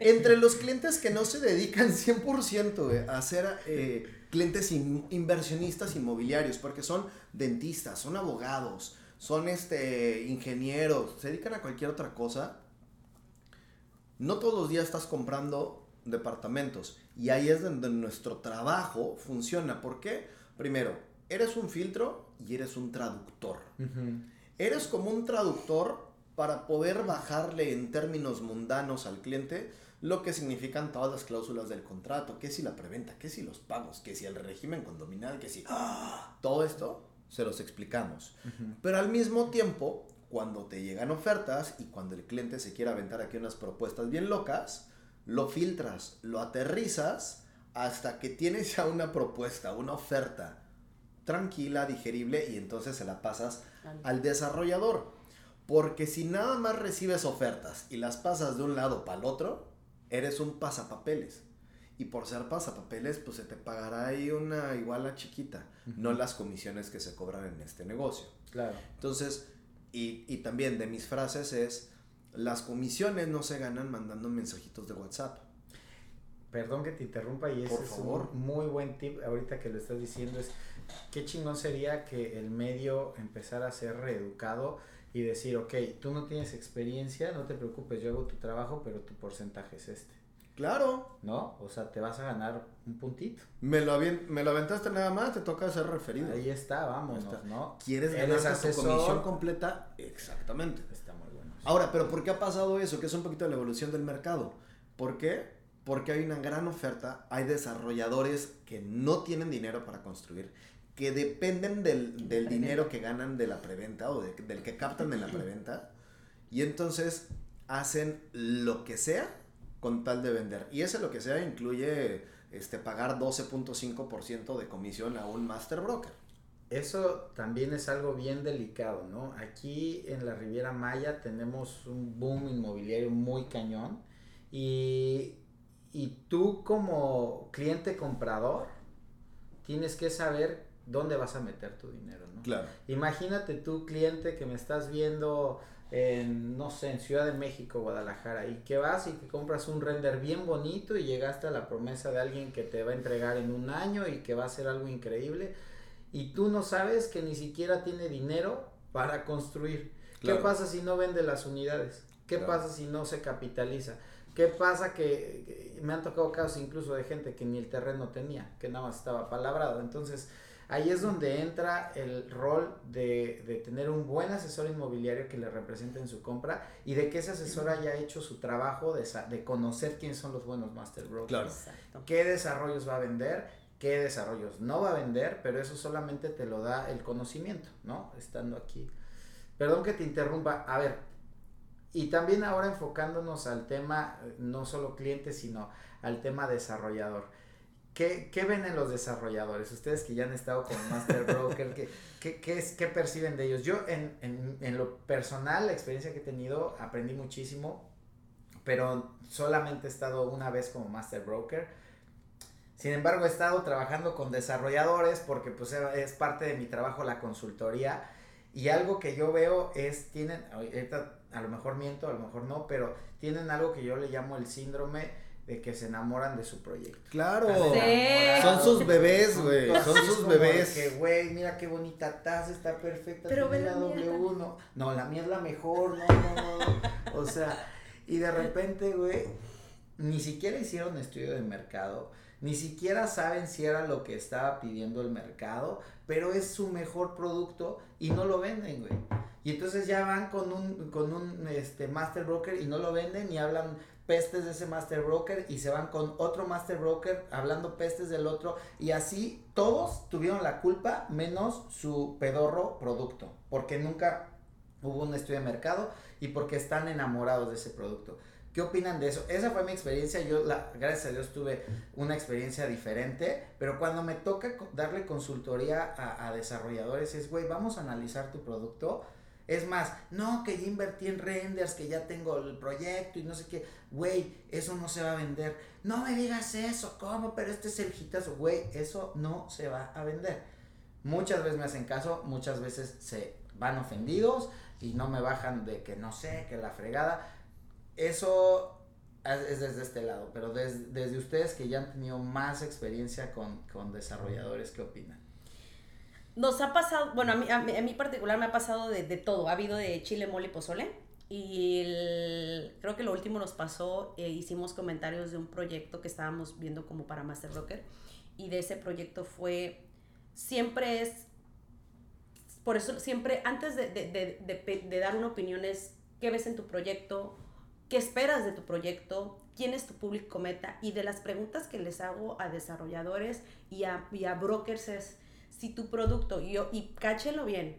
entre los clientes que no se dedican 100% a ser eh, clientes inversionistas inmobiliarios, porque son dentistas, son abogados, son este, ingenieros, se dedican a cualquier otra cosa, no todos los días estás comprando departamentos. Y ahí es donde nuestro trabajo funciona. ¿Por qué? Primero, eres un filtro y eres un traductor. Eres como un traductor para poder bajarle en términos mundanos al cliente lo que significan todas las cláusulas del contrato, que si la preventa, que si los pagos, que si el régimen condominal, que si ¡ah! todo esto se los explicamos. Pero al mismo tiempo, cuando te llegan ofertas y cuando el cliente se quiere aventar aquí unas propuestas bien locas, lo filtras, lo aterrizas hasta que tienes ya una propuesta, una oferta tranquila, digerible y entonces se la pasas al desarrollador. Porque si nada más recibes ofertas y las pasas de un lado para el otro, eres un pasapapeles. Y por ser pasapapeles, pues se te pagará ahí una iguala chiquita, no las comisiones que se cobran en este negocio. Claro. Entonces, y, y también de mis frases es, las comisiones no se ganan mandando mensajitos de WhatsApp. Perdón que te interrumpa y ese es un muy buen tip ahorita que lo estás diciendo es qué chingón sería que el medio empezara a ser reeducado y decir, ok, tú no tienes experiencia, no te preocupes, yo hago tu trabajo, pero tu porcentaje es este. Claro. ¿No? O sea, te vas a ganar un puntito. Me lo, me lo aventaste nada más, te toca ser referido. Ahí está, vamos, ¿no? ¿Quieres ganar tu comisión completa? Exactamente. Está muy bueno. Ahora, pero ¿por qué ha pasado eso? Que es un poquito de la evolución del mercado. ¿Por qué? Porque hay una gran oferta, hay desarrolladores que no tienen dinero para construir que dependen del, del dinero que ganan de la preventa o del que captan en la [CLEARS THROAT] preventa. Y entonces hacen lo que sea con tal de vender. Y ese lo que sea incluye este, pagar 12.5% de comisión a un master broker. Eso también es algo bien delicado, ¿no? Aquí en la Riviera Maya tenemos un boom inmobiliario muy cañón y, y tú como cliente comprador tienes que saber dónde vas a meter tu dinero, ¿no? Claro. Imagínate tú, cliente, que me estás viendo en, no sé, en Ciudad de México, Guadalajara, y que vas y que compras un render bien bonito y llegaste a la promesa de alguien que te va a entregar en un año y que va a ser algo increíble, y tú no sabes que ni siquiera tiene dinero para construir. ¿Qué pasa si no vende las unidades? ¿Qué pasa si no se capitaliza? ¿Qué pasa que, me han tocado casos incluso de gente que ni el terreno tenía, que nada más estaba palabrado? Entonces, Ahí es donde entra el rol de, de, tener un buen asesor inmobiliario que le represente en su compra y de que ese asesor haya hecho su trabajo de, de conocer quiénes son los buenos master brokers. Claro. ¿Qué desarrollos va a vender? ¿Qué desarrollos no va a vender? Pero eso solamente te lo da el conocimiento, ¿no? Estando aquí. Perdón que te interrumpa. A ver, y también ahora enfocándonos al tema, no solo cliente, sino al tema desarrollador. ¿Qué, ¿Qué, ven en los desarrolladores? Ustedes que ya han estado con Master Broker, ¿qué, qué, qué, es, ¿qué, perciben de ellos? Yo en, en, en, lo personal, la experiencia que he tenido, aprendí muchísimo, pero solamente he estado una vez como Master Broker. Sin embargo, he estado trabajando con desarrolladores porque pues es parte de mi trabajo la consultoría y algo que yo veo es, tienen, ahorita a lo mejor miento, a lo mejor no, pero tienen algo que yo le llamo el síndrome de que se enamoran de su proyecto. Claro. Son sus bebés, güey. Son sus bebés. Que, güey, mira qué bonita taza, está perfecta. Pero ve la W1. No, la mía es la mejor, no, no, no. O sea, Y de repente, güey, ni siquiera hicieron estudio de mercado, ni siquiera saben si era lo que estaba pidiendo el mercado, pero es su mejor producto y no lo venden, güey. Y entonces ya van con un, con un este, master broker y no lo venden y hablan pestes de ese master broker y se van con otro master broker hablando pestes del otro y así todos tuvieron la culpa menos su pedorro producto porque nunca hubo un estudio de mercado y porque están enamorados de ese producto. ¿Qué opinan de eso? Esa fue mi experiencia. Yo, la, gracias a Dios, tuve una experiencia diferente. Pero cuando me toca darle consultoría a, a desarrolladores, es, güey, vamos a analizar tu producto es más, no, que ya invertí en renders, que ya tengo el proyecto y no sé qué. Güey, eso no se va a vender. No me digas eso, ¿cómo? Pero este es el hitazo. Güey, eso no se va a vender. Muchas veces me hacen caso, muchas veces se van ofendidos y no me bajan de que no sé, que la fregada. Eso es desde este lado, pero desde, ustedes que ya han tenido más experiencia con, con desarrolladores, ¿qué opinan? Nos ha pasado, bueno, a mí, a mí, particular me ha pasado de, todo. Ha habido de chile, mole pozole. Y creo que lo último nos pasó, eh, hicimos comentarios de un proyecto que estábamos viendo como para Master Broker. Y de ese proyecto fue, siempre es, por eso siempre, antes de, de, de, de dar una opinión es, ¿qué ves en tu proyecto? ¿Qué esperas de tu proyecto? ¿Quién es tu público meta? Y de las preguntas que les hago a desarrolladores y a, y a brokers es, si tu producto, y, yo, y cáchenlo bien,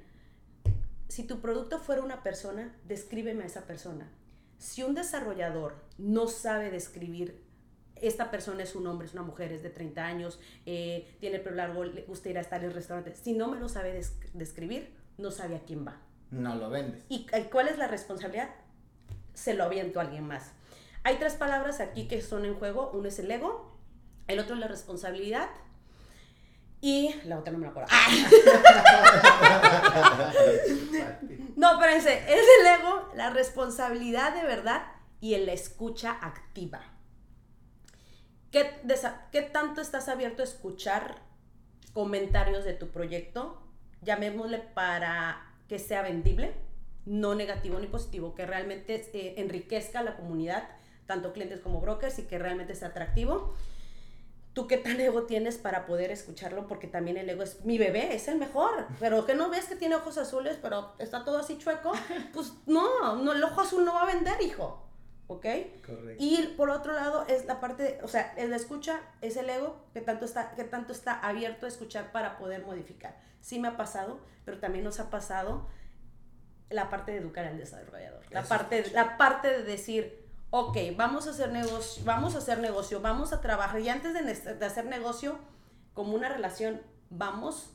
si tu producto fuera una persona, descríbeme a esa persona. Si un desarrollador no sabe describir, esta persona es un hombre, es una mujer, es de 30 años, eh, tiene el pelo largo, le gusta ir a estar en el restaurante, si no me lo sabe describir, no sabe a quién va. No lo vendes. ¿Y cuál es la responsabilidad? Se lo aviento a alguien más. Hay tres palabras aquí que son en juego. Uno es el ego, el otro es la responsabilidad y la otra no me la acuerdo. [LAUGHS] no, espérense, es el ego, la responsabilidad de verdad y el escucha activa. ¿Qué, ¿Qué tanto estás abierto a escuchar comentarios de tu proyecto? Llamémosle para que sea vendible, no negativo ni positivo, que realmente eh, enriquezca a la comunidad, tanto clientes como brokers, y que realmente sea atractivo tú qué tal ego tienes para poder escucharlo, porque también el ego es mi bebé, es el mejor, pero que no ves que tiene ojos azules, pero está todo así chueco, [LAUGHS] pues no, no el ojo azul no va a vender, hijo. ¿Ok? Correcto. Y por otro lado es la parte, o sea, el escucha es el ego que tanto, está, que tanto está abierto a escuchar para poder modificar. Sí me ha pasado, pero también nos ha pasado la parte de educar al desarrollador. La parte, la parte de decir, ok, vamos a hacer negocio, vamos a hacer negocio, vamos a trabajar y antes de, hacer negocio, como una relación, vamos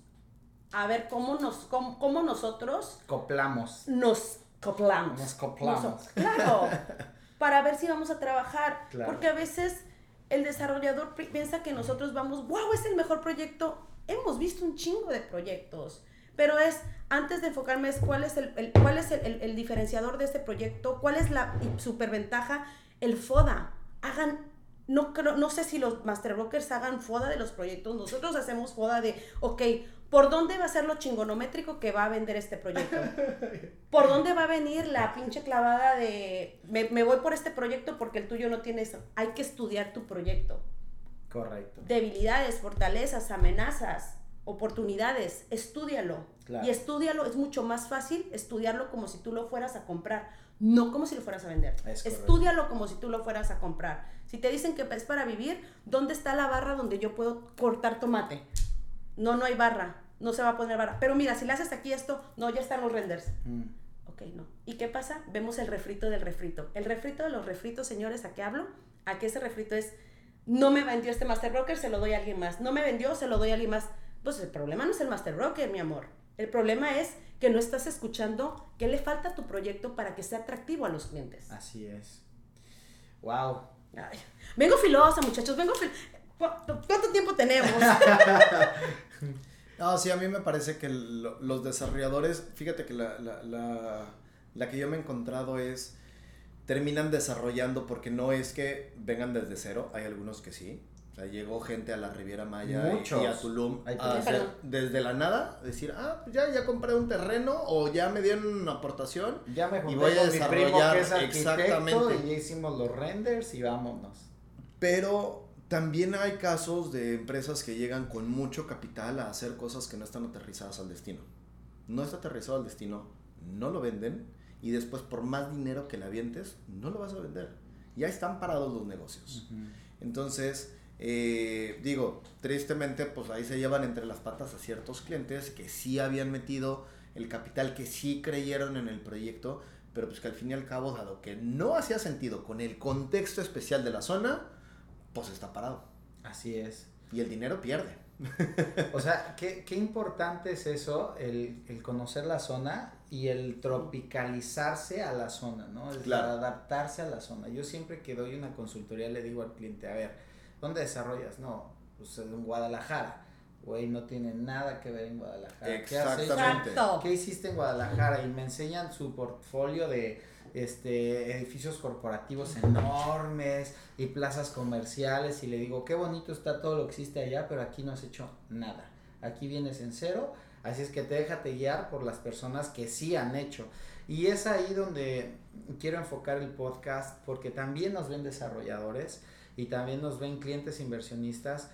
a ver cómo nos, cómo, nosotros coplamos. Nos coplamos. Nos coplamos. claro. [LAUGHS] para ver si vamos a trabajar. Porque a veces el desarrollador piensa que nosotros vamos, wow, es el mejor proyecto. Hemos visto un chingo de proyectos. Pero es, antes de enfocarme, es cuál es el, cuál es el, diferenciador de este proyecto, cuál es la superventaja, el FODA. Hagan, no, no sé si los master brokers hagan FODA de los proyectos, nosotros hacemos FODA de, ok, ¿por dónde va a ser lo chingonométrico que va a vender este proyecto? ¿Por dónde va a venir la pinche clavada de, me, me voy por este proyecto porque el tuyo no tiene eso? Hay que estudiar tu proyecto. Correcto. Debilidades, fortalezas, amenazas oportunidades, estudialo. Y estudialo, es mucho más fácil estudiarlo como si tú lo fueras a comprar, no como si lo fueras a vender. estudialo como si tú lo fueras a comprar. Si te dicen que es para vivir, ¿dónde está la barra donde yo puedo cortar tomate? No, no hay barra, no se va a poner barra. Pero mira, si le haces aquí esto, no, ya están los renders. Mm. Ok, no. ¿Y qué pasa? Vemos el refrito del refrito. El refrito de los refritos, señores, ¿a qué hablo? A qué ese refrito es, no me vendió este Master Broker, se lo doy a alguien más. No me vendió, se lo doy a alguien más pues el problema no es el master broker, mi amor. El problema es que no estás escuchando qué le falta a tu proyecto para que sea atractivo a los clientes. Así es. Wow. vengo filosa, muchachos, vengo ¿Cuánto tiempo tenemos? [LAUGHS] no, sí, a mí me parece que los desarrolladores, fíjate que la, la, la que yo me he encontrado es, terminan desarrollando porque no es que vengan desde cero, hay algunos que sí, O sea, llegó gente a la Riviera Maya y- Muchos. y a Tulum Ay, a hacer desde la nada, decir, ah, pues ya, ya compré un terreno o ya me dieron una aportación. Ya me Y junté voy a desarrollar exactamente. y ya hicimos los renders y vámonos. Pero también hay casos de empresas que llegan con mucho capital a hacer cosas que no están aterrizadas al destino. No está aterrizado al destino, no lo venden y después por más dinero que le avientes, no lo vas a vender. Ya están parados los negocios. Entonces, eh, digo, tristemente, pues ahí se llevan entre las patas a ciertos clientes que sí habían metido el capital, que sí creyeron en el proyecto, pero pues que al fin y al cabo, dado que no hacía sentido con el contexto especial de la zona, pues está parado. Así es. Y el dinero pierde. O sea, qué, qué importante es eso, el, el conocer la zona y el tropicalizarse a la zona, ¿no? El Claro. adaptarse a la zona. Yo siempre que doy una consultoría le digo al cliente, a ver, ¿dónde desarrollas? No, pues en Guadalajara. Güey, no tiene nada que ver en Guadalajara. ¿Qué? Exactamente. Exacto. ¿Qué hiciste en Guadalajara? Y me enseñan su portfolio de este edificios corporativos enormes y plazas comerciales y le digo, qué bonito está todo lo que existe allá, pero aquí no has hecho nada. Aquí vienes en cero, así es que te déjate guiar por las personas que sí han hecho. Y es ahí donde quiero enfocar el podcast porque también nos ven desarrolladores y también nos ven clientes inversionistas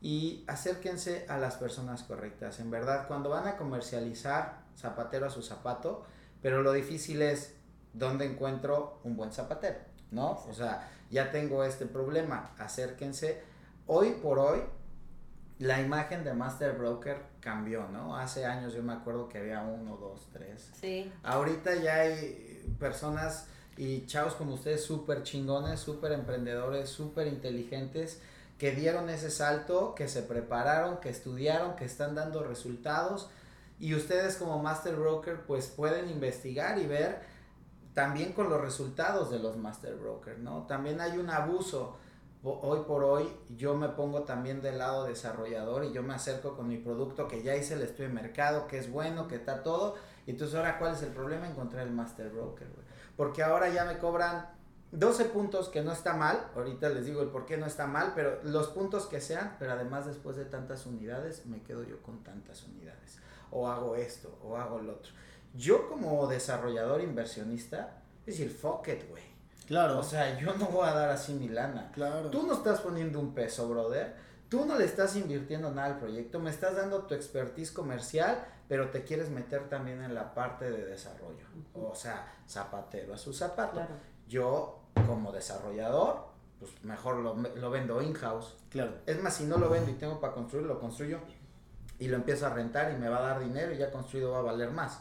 y acérquense a las personas correctas. En verdad, cuando van a comercializar zapatero a su zapato, pero lo difícil es dónde encuentro un buen zapatero, ¿no? O sea, ya tengo este problema, acérquense. Hoy por hoy, la imagen de Master Broker cambió, ¿no? Hace años yo me acuerdo que había uno, dos, tres. Sí. Ahorita ya hay personas y chavos como ustedes súper chingones, súper emprendedores, súper inteligentes, que dieron ese salto, que se prepararon, que estudiaron, que están dando resultados. Y ustedes como Master Broker pues pueden investigar y ver también con los resultados de los Master Broker, ¿no? También hay un abuso. Ho- Hoy por hoy yo me pongo también del lado desarrollador y yo me acerco con mi producto que ya hice el estudio de mercado, que es bueno, que está todo. Y entonces ahora, ¿cuál es el problema? Encontrar el Master Broker. Porque ahora ya me cobran 12 puntos que no está mal. Ahorita les digo el por qué no está mal, pero los puntos que sean, pero además después de tantas unidades, me quedo yo con tantas unidades. O hago esto, o hago lo otro. Yo como desarrollador inversionista, es decir, fuck it, güey. Claro. O sea, yo no voy a dar así mi lana. claro. Tú no estás poniendo un peso, brother. Tú no le estás invirtiendo nada al proyecto. Me estás dando tu expertise comercial, pero te quieres meter también en la parte de desarrollo. O sea, zapatero a su zapato. Claro. Yo, como desarrollador, pues mejor lo, lo vendo in-house. Claro. Es más, si no lo vendo y tengo para construir, lo construyo y lo empiezo a rentar y me va a dar dinero y ya construido va a valer más.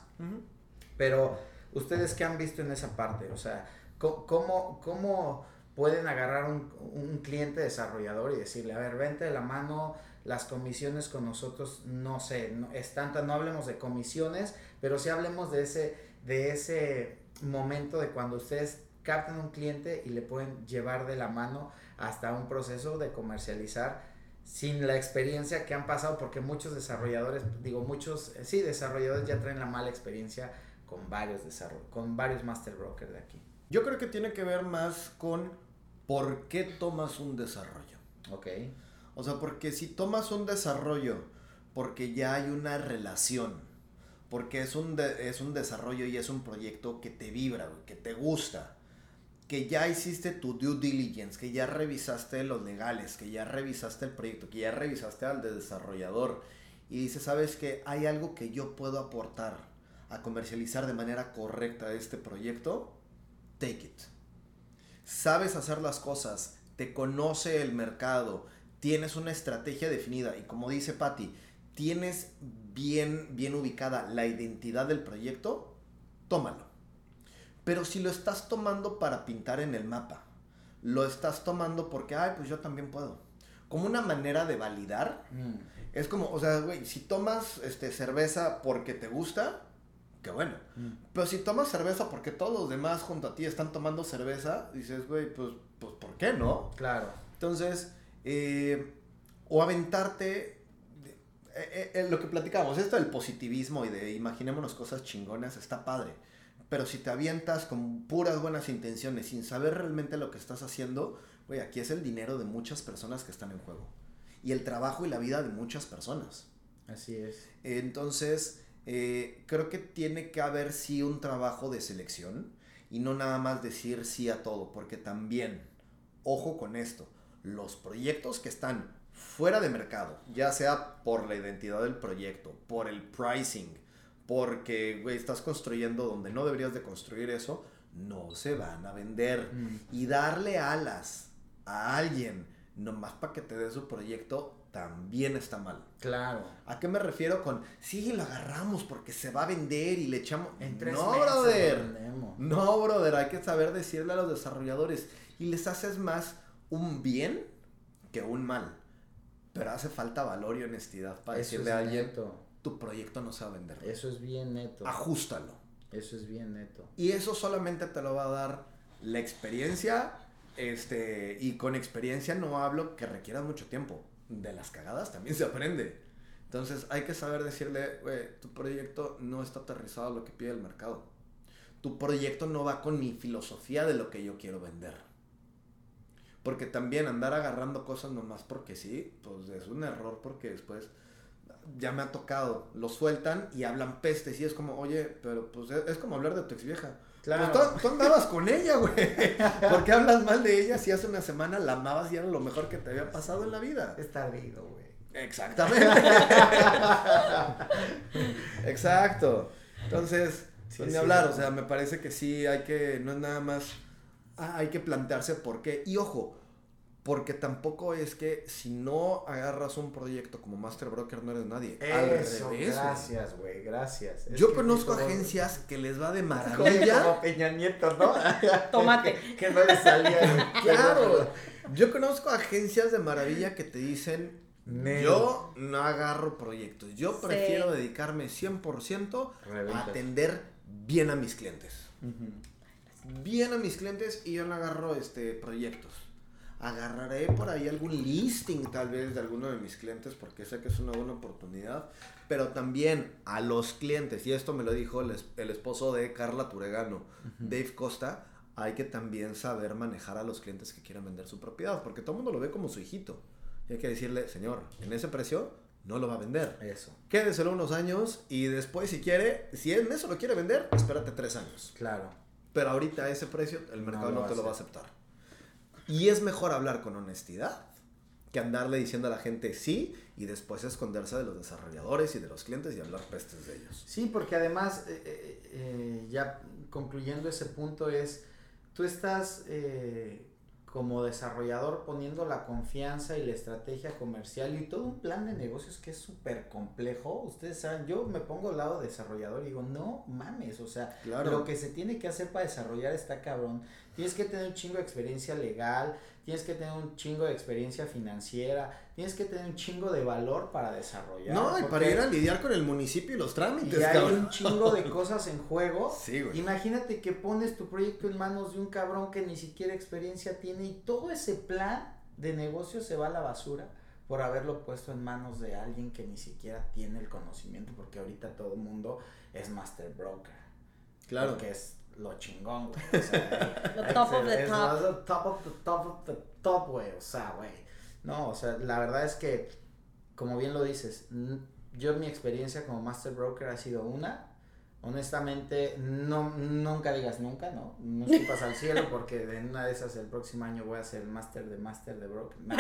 Pero, ¿ustedes qué han visto en esa parte? O sea, ¿cómo, cómo pueden agarrar un, un cliente desarrollador y decirle, a ver, vente de la mano, las comisiones con nosotros, no sé, no, es tanta, no hablemos de comisiones, pero sí hablemos de ese, de ese momento de cuando ustedes captan un cliente y le pueden llevar de la mano hasta un proceso de comercializar sin la experiencia que han pasado, porque muchos desarrolladores, digo, muchos, eh, sí, desarrolladores ya traen la mala experiencia con varios con varios master brokers de aquí. Yo creo que tiene que ver más con por qué tomas un desarrollo. Ok. O sea, porque si tomas un desarrollo porque ya hay una relación, porque es un, de- es un desarrollo y es un proyecto que te vibra, que te gusta, que ya hiciste tu due diligence, que ya revisaste los legales, que ya revisaste el proyecto, que ya revisaste al de desarrollador y dices, sabes que hay algo que yo puedo aportar a comercializar de manera correcta este proyecto, take it. Sabes hacer las cosas, te conoce el mercado, tienes una estrategia definida y como dice Patty, tienes bien, bien ubicada la identidad del proyecto, tómalo. Pero si lo estás tomando para pintar en el mapa, lo estás tomando porque, ay, pues yo también puedo. Como una manera de validar, Mm. es como, o sea, güey, si tomas este, cerveza porque te gusta, qué bueno. Mm. Pero si tomas cerveza porque todos los demás junto a ti están tomando cerveza, dices, güey, pues, pues, ¿por qué no? Claro. Entonces, eh, o aventarte, de- eh, eh, lo que platicamos, esto del positivismo y de imaginémonos cosas chingonas, está padre. Pero si te avientas con puras buenas intenciones, sin saber realmente lo que estás haciendo, güey, aquí es el dinero de muchas personas que están en juego. Y el trabajo y la vida de muchas personas. Así es. Entonces, eh, creo que tiene que haber sí un trabajo de selección y no nada más decir sí a todo, porque también, ojo con esto, los proyectos que están fuera de mercado, ya sea por la identidad del proyecto, por el pricing, porque estás construyendo donde no deberías de construir eso, no se van a vender. Mm. Y darle alas a alguien nomás para que te dé su proyecto también está mal. Claro. ¿A qué me refiero con, sí, lo agarramos porque se va a vender y le echamos... En tres no, meses brother. No, brother, hay que saber decirle a los desarrolladores y les haces más un bien que un mal. Pero hace falta valor y honestidad para Eso decirle a alguien, neto. tu proyecto no se va a vender. Eso es bien neto. Ajústalo. Eso es bien neto. Y eso solamente te lo va a dar la experiencia. Este, y con experiencia no hablo que requiera mucho tiempo. De las cagadas también se aprende. Entonces hay que saber decirle, tu proyecto no está aterrizado a lo que pide el mercado. Tu proyecto no va con mi filosofía de lo que yo quiero vender. Porque también andar agarrando cosas nomás porque sí, pues es un error porque después ya me ha tocado, lo sueltan y hablan pestes y es como, oye, pero pues es, es como hablar de tu ex vieja. Claro. Pues tú, tú andabas con ella, güey. [LAUGHS] ¿Por qué hablas mal de ella si hace una semana la amabas y era lo mejor que te había pasado en la vida? Es tardío, güey. Exactamente. [LAUGHS] Exacto. Entonces, Sí, pues ni hablar, o sea, me parece que sí hay que, no es nada más, ah, hay que plantearse por qué. Y ojo, porque tampoco es que si no agarras un proyecto como Master Broker no eres nadie. Al Eso, revés, güey. gracias, güey, gracias. Es Yo conozco agencias que les va de [LAUGHS] maravilla. como Peña Nieto, ¿no? [LAUGHS] Tomate. que, que no le salía. [LAUGHS] Claro. Yo conozco agencias de maravilla que te dicen, yo no agarro proyectos. Yo Sí. prefiero dedicarme 100% a Reventas. atender bien a mis clientes. Bien a mis clientes y yo no agarro este proyectos. Agarraré por ahí algún listing tal vez de alguno de mis clientes porque sé que es una buena oportunidad. Pero también a los clientes, y esto me lo dijo el, es- el esposo de Carla Turegano, Dave Costa, hay que también saber manejar a los clientes que quieran vender su propiedad, porque todo el mundo lo ve como su hijito. Y hay que decirle, señor, en ese precio no lo va a vender. Eso, Quédeselo unos años y después si quiere, si en eso lo quiere vender, espérate tres años. claro. Pero ahorita a ese precio el mercado no, te lo va a aceptar. Y es mejor hablar con honestidad que andarle diciendo a la gente sí y después esconderse de los desarrolladores y de los clientes y hablar pestes de ellos. Sí, porque además, eh, eh, eh, ya concluyendo ese punto es, tú estás como desarrollador poniendo la confianza y la estrategia comercial y todo un plan de negocios que es súper complejo. Ustedes saben, yo me pongo al lado desarrollador y digo, no mames, o sea, Claro. lo que se tiene que hacer para desarrollar está cabrón. Tienes que tener un chingo de experiencia legal, tienes que tener un chingo de experiencia financiera, tienes que tener un chingo de valor para desarrollar. No, y para ir a lidiar con el municipio y los trámites, y hay cabrón. un chingo de cosas en juego. [LAUGHS] Sí, güey. Imagínate que pones tu proyecto en manos de un cabrón que ni siquiera experiencia tiene y todo ese plan de negocio se va a la basura por haberlo puesto en manos de alguien que ni siquiera tiene el conocimiento porque ahorita todo el mundo es master broker. Claro. Porque es lo chingón, güey. O sea, [LAUGHS] Lo top of the es top. lo top of the top of the top, güey. O sea, güey. No, o sea, la verdad es que, como bien lo dices, yo mi experiencia como master broker ha sido una. Honestamente, no, nunca digas nunca, ¿no? No escupas al cielo porque en una de esas el próximo año voy a ser el master de master de broker. No.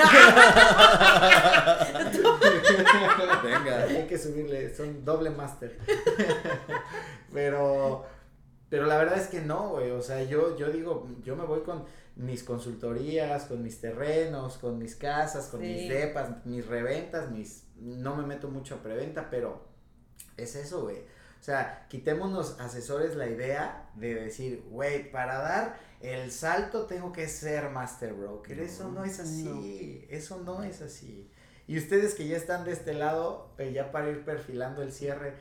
Venga. Hay que subirle, son doble máster. [LAUGHS] pero, pero la verdad es que no, güey. O sea, yo, yo digo, yo me voy con mis consultorías, con mis terrenos, con mis casas, con Sí. mis depas, mis reventas, mis, no me meto mucho a preventa, pero es eso, güey. O sea, quitémonos asesores la idea de decir, güey, para dar el salto tengo que ser master broker. eso no es así, eso no es así. Y ustedes que ya están de este lado, eh, ya para ir perfilando el cierre,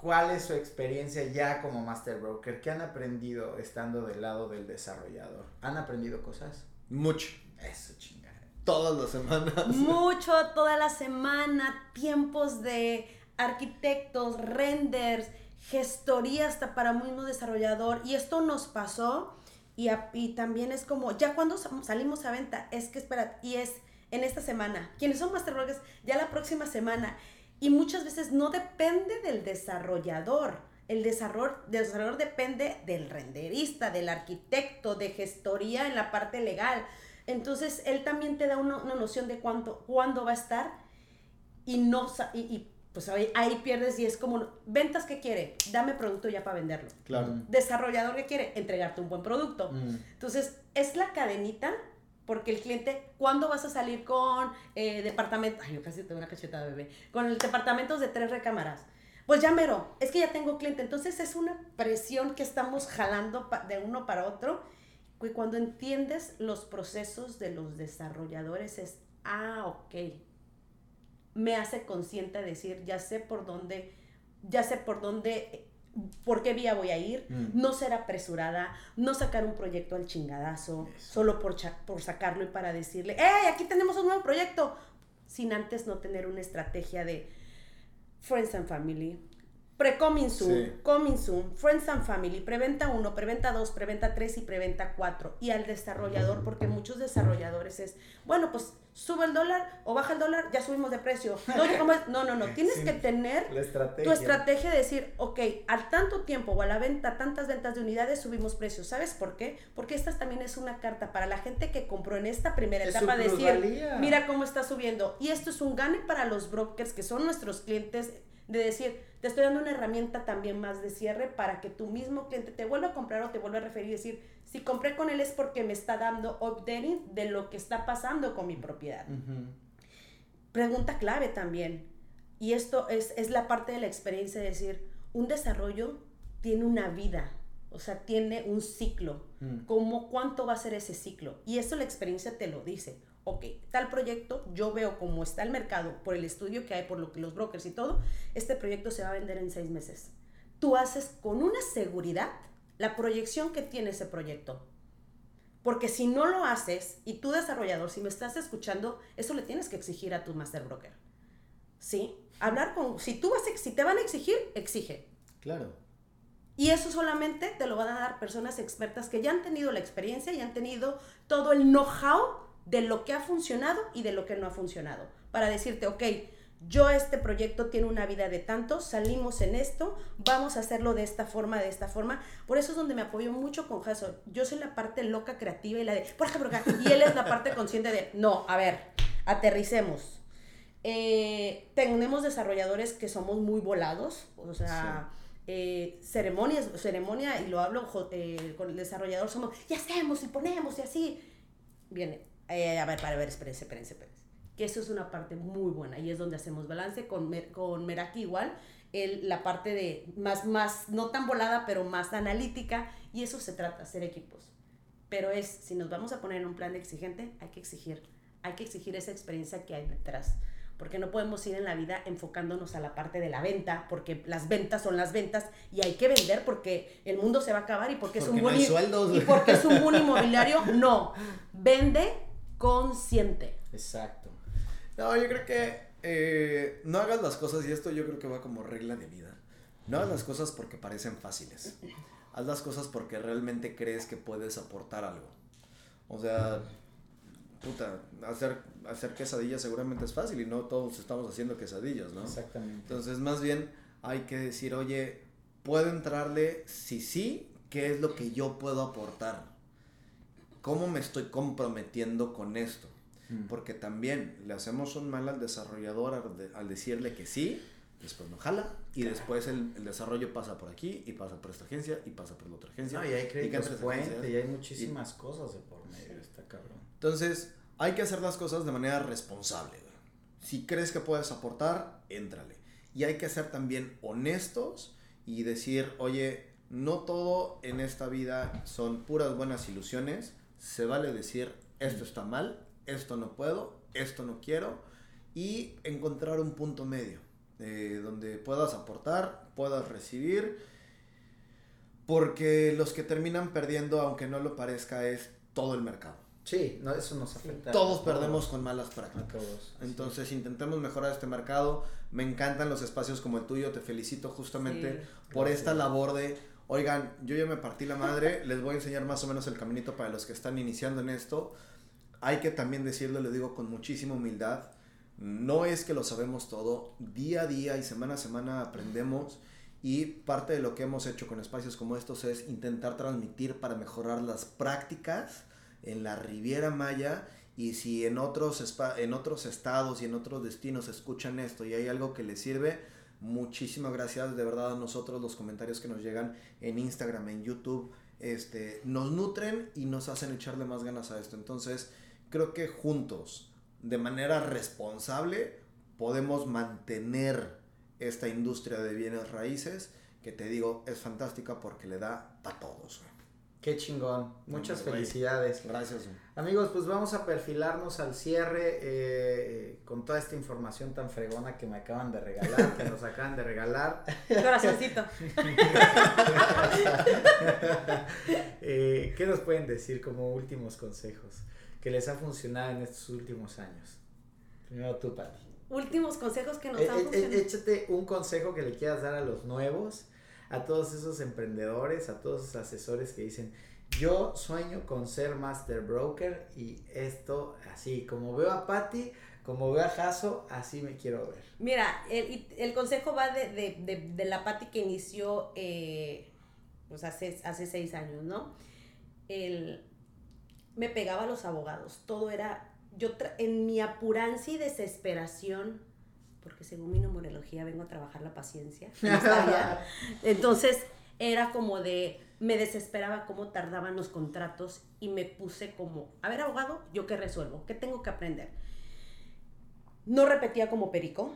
¿cuál es su experiencia ya como master broker? ¿Qué han aprendido estando del lado del desarrollador? ¿Han aprendido cosas? Mucho. Eso, chingada. Todas las semanas. Mucho toda la semana, tiempos de arquitectos, renders, gestoría hasta para mismo desarrollador. Y esto nos pasó y, y también es como, ya cuando salimos a venta, es que espera, y es en esta semana. Quienes son Master Brokers, ya la próxima semana. Y muchas veces no depende del desarrollador. El desarrollador, desarrollador depende del renderista, del arquitecto, de gestoría en la parte legal. Entonces, él también te da una, una noción de cuánto, cuándo va a estar y no y, y pues ahí, ahí, pierdes y es como, ventas que quiere, dame producto ya para venderlo. Claro. Desarrollador que quiere, entregarte un buen producto. Mm. Entonces, es la cadenita porque el cliente, ¿cuándo vas a salir con eh, departamento? Ay, yo casi tengo una cacheta de bebé. Con el departamentos de tres recámaras. Pues ya mero, es que ya tengo cliente. Entonces es una presión que estamos jalando de uno para otro. Y cuando entiendes los procesos de los desarrolladores es, ah, ok, me hace consciente de decir, ya sé por dónde, ya sé por dónde, por qué vía voy a ir, Mm. no ser apresurada, no sacar un proyecto al chingadazo, solo por, por sacarlo y para decirle, ¡hey, aquí tenemos un nuevo proyecto! Sin antes no tener una estrategia de Friends and Family, pre-coming soon, Sí. coming soon, Friends and Family, preventa 1, preventa 2, preventa 3 y preventa 4. Y al desarrollador, porque muchos desarrolladores es, bueno, pues sube el dólar o baja el dólar, ya subimos de precio. [LAUGHS] No, no, no, no, tienes Sí. que tener La estrategia. tu estrategia de decir, ok, al tanto tiempo o a la venta, tantas ventas de unidades, subimos precios. ¿Sabes por qué? Porque esta también es una carta para la gente que compró en esta primera Es etapa, decir, mira cómo está subiendo. Y esto es un gane para los brokers, que son nuestros clientes, de decir, te estoy dando una herramienta también más de cierre para que tu mismo cliente te vuelva a comprar o te vuelva a referir y decir, si compré con él es porque me está dando updating de lo que está pasando con mi propiedad pregunta clave también. Y esto es, es la parte de la experiencia de decir, un desarrollo tiene una vida, o sea, tiene un ciclo. Mm. Como cuánto va a ser ese ciclo. Y eso la experiencia te lo dice. Ok, tal proyecto, yo veo cómo está el mercado, por el estudio que hay, por lo que los brokers y todo, este proyecto se va a vender en seis meses. Tú haces con una seguridad la proyección que tiene ese proyecto. Porque si no lo haces, y tú desarrollador, si me estás escuchando, eso le tienes que exigir a tu master broker. ¿Sí? Hablar con, si tú vas si te van a exigir, exige. Claro. Y eso solamente te lo van a dar personas expertas que ya han tenido la experiencia y han tenido todo el know-how de lo que ha funcionado y de lo que no ha funcionado. Para decirte, ok, yo este proyecto tiene una vida de tanto, salimos en esto, vamos a hacerlo de esta forma, de esta forma. Por eso es donde me apoyo mucho con Jason. Yo soy la parte loca creativa y la de, por ejemplo, acá", y él es la parte consciente de, no, a ver, aterricemos. Eh, tenemos desarrolladores que somos muy volados, o sea, eh, ceremonias, ceremonia, y lo hablo eh, con el desarrollador, somos, ya hacemos y ponemos y así. Viene, eh, a ver, para ver, espérense, espérense, espérense. Que eso es una parte muy buena y es donde hacemos balance con, con Meraki igual, el, la parte de más, más, no tan volada, pero más analítica, y eso se trata, hacer equipos. Pero es, si nos vamos a poner en un plan de exigente, hay que exigir, hay que exigir esa experiencia que hay detrás. Porque no podemos ir en la vida enfocándonos a la parte de la venta, porque las ventas son las ventas y hay que vender porque el mundo se va a acabar y porque, es Porque un no hay buen sueldos. y porque es un boom inmobiliario. No, vende consciente. Exacto. No, yo creo que eh, no hagas las cosas, y esto yo creo que va como regla de vida. No hagas las cosas porque parecen fáciles. Haz las cosas porque realmente crees que puedes aportar algo. O sea, puta, hacer, hacer quesadillas seguramente es fácil y no todos estamos haciendo quesadillas, ¿no? Exactamente. Entonces, más bien hay que decir, oye, ¿puedo entrarle? Si sí, ¿qué es lo que yo puedo aportar? ¿Cómo me estoy comprometiendo con esto? Mm. Porque también le hacemos un mal al desarrollador al, de- al decirle que sí, después no jala, y después el, el desarrollo pasa por aquí, y pasa por esta agencia, y pasa por la otra agencia. No, y hay créditos agencias. y hay muchísimas cosas de por medio, está cabrón. Entonces, hay que hacer las cosas de manera responsable. güey. Si crees que puedes aportar, éntrale. Y hay que ser también honestos y decir, oye, no todo en esta vida son puras buenas ilusiones. Se vale decir, esto está mal, esto no puedo, esto no quiero. Y encontrar un punto medio eh, donde puedas aportar, puedas recibir. Porque los que terminan perdiendo, aunque no lo parezca, es todo el mercado. Sí, no, eso nos afecta. Todos a perdemos con malas prácticas. todos. Entonces intentemos mejorar este mercado. Me encantan los espacios como el tuyo. Te felicito justamente Sí. por esta labor de, oigan, yo ya me partí la madre, les voy a enseñar más o menos el caminito para los que están iniciando en esto. Hay que también decirlo, lo digo con muchísima humildad, no es que lo sabemos todo, día a día y semana a semana aprendemos y parte de lo que hemos hecho con espacios como estos es intentar transmitir para mejorar las prácticas en la Riviera Maya y si en otros, en otros estados y en otros destinos escuchan esto y hay algo que les sirve, muchísimas gracias de verdad a nosotros los comentarios que nos llegan en Instagram, en YouTube, este, nos nutren y nos hacen echarle más ganas a esto. Entonces, creo que juntos, de manera responsable, podemos mantener esta industria de bienes raíces que te digo es fantástica porque le da para todos. Qué chingón. Muchas felicidades. Gracias. Amigos, pues vamos a perfilarnos al cierre eh, con toda esta información tan fregona que me acaban de regalar, que nos acaban de regalar. [LAUGHS] Corazoncito. [LAUGHS] Eh, ¿Qué nos pueden decir como últimos consejos que les ha funcionado en estos últimos años? Primero tú, Pati. Últimos consejos que nos Eh, han eh, funcionado. eh, échate un consejo que le quieras dar a los nuevos, a todos esos emprendedores, a todos esos asesores que dicen, yo sueño con ser master broker y esto así, como veo a Patty, como veo a Jaso, así me quiero ver. Mira, el, el consejo va de, de, de, la Pati que inició eh, pues hace, hace seis años, ¿no? El, me pegaba a los abogados, todo era, yo en mi apurancia y desesperación, porque según mi numerología vengo a trabajar la paciencia, [LAUGHS] entonces era como de, me desesperaba cómo tardaban los contratos y me puse como, a ver abogado, ¿yo qué resuelvo? ¿Qué tengo que aprender? No repetía como perico,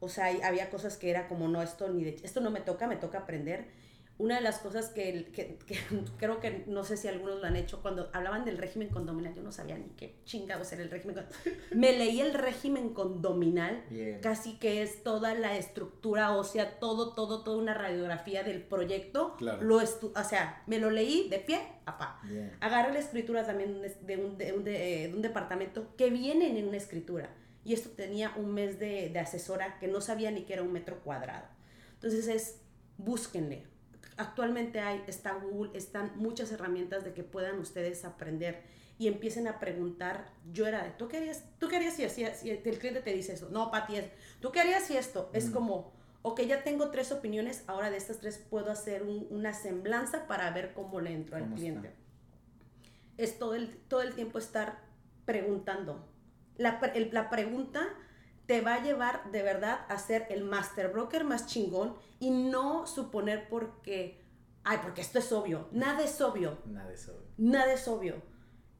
o sea, había cosas que era como, no, esto ni de, esto no me toca, me toca aprender. Una de las cosas que, que- que [LAUGHS] creo que no sé si algunos lo han hecho, cuando hablaban del régimen condominal, yo no sabía ni qué chingados era el régimen condominal. [LAUGHS] Me leí el régimen condominal, Bien. casi que es toda la estructura ósea, todo, todo, toda una radiografía del proyecto. Claro. Lo estu- o sea, me lo leí de pie a pa. Bien. Agarré la escritura también de un, de un- de- de un departamento que vienen en una escritura. Y esto tenía un mes de, de asesora que no sabía ni que era un metro cuadrado. Entonces es, búsquenle. Actualmente hay, está Google, están muchas herramientas de que puedan ustedes aprender y empiecen a preguntar. Yo era de, ¿tú qué harías, ¿tú qué harías si, hacías- si el cliente te dice eso? No, Pati, es, ¿tú qué harías si esto? Es como, ok, ya tengo tres opiniones, ahora de estas tres puedo hacer un- una semblanza para ver cómo le entro al ¿Cómo cliente está? es todo el, todo el tiempo estar preguntando. La, el- la pregunta te va a llevar de verdad a ser el master broker más chingón y no suponer porque, ay, porque esto es obvio. Nada es obvio. Nada de eso. Nada es obvio.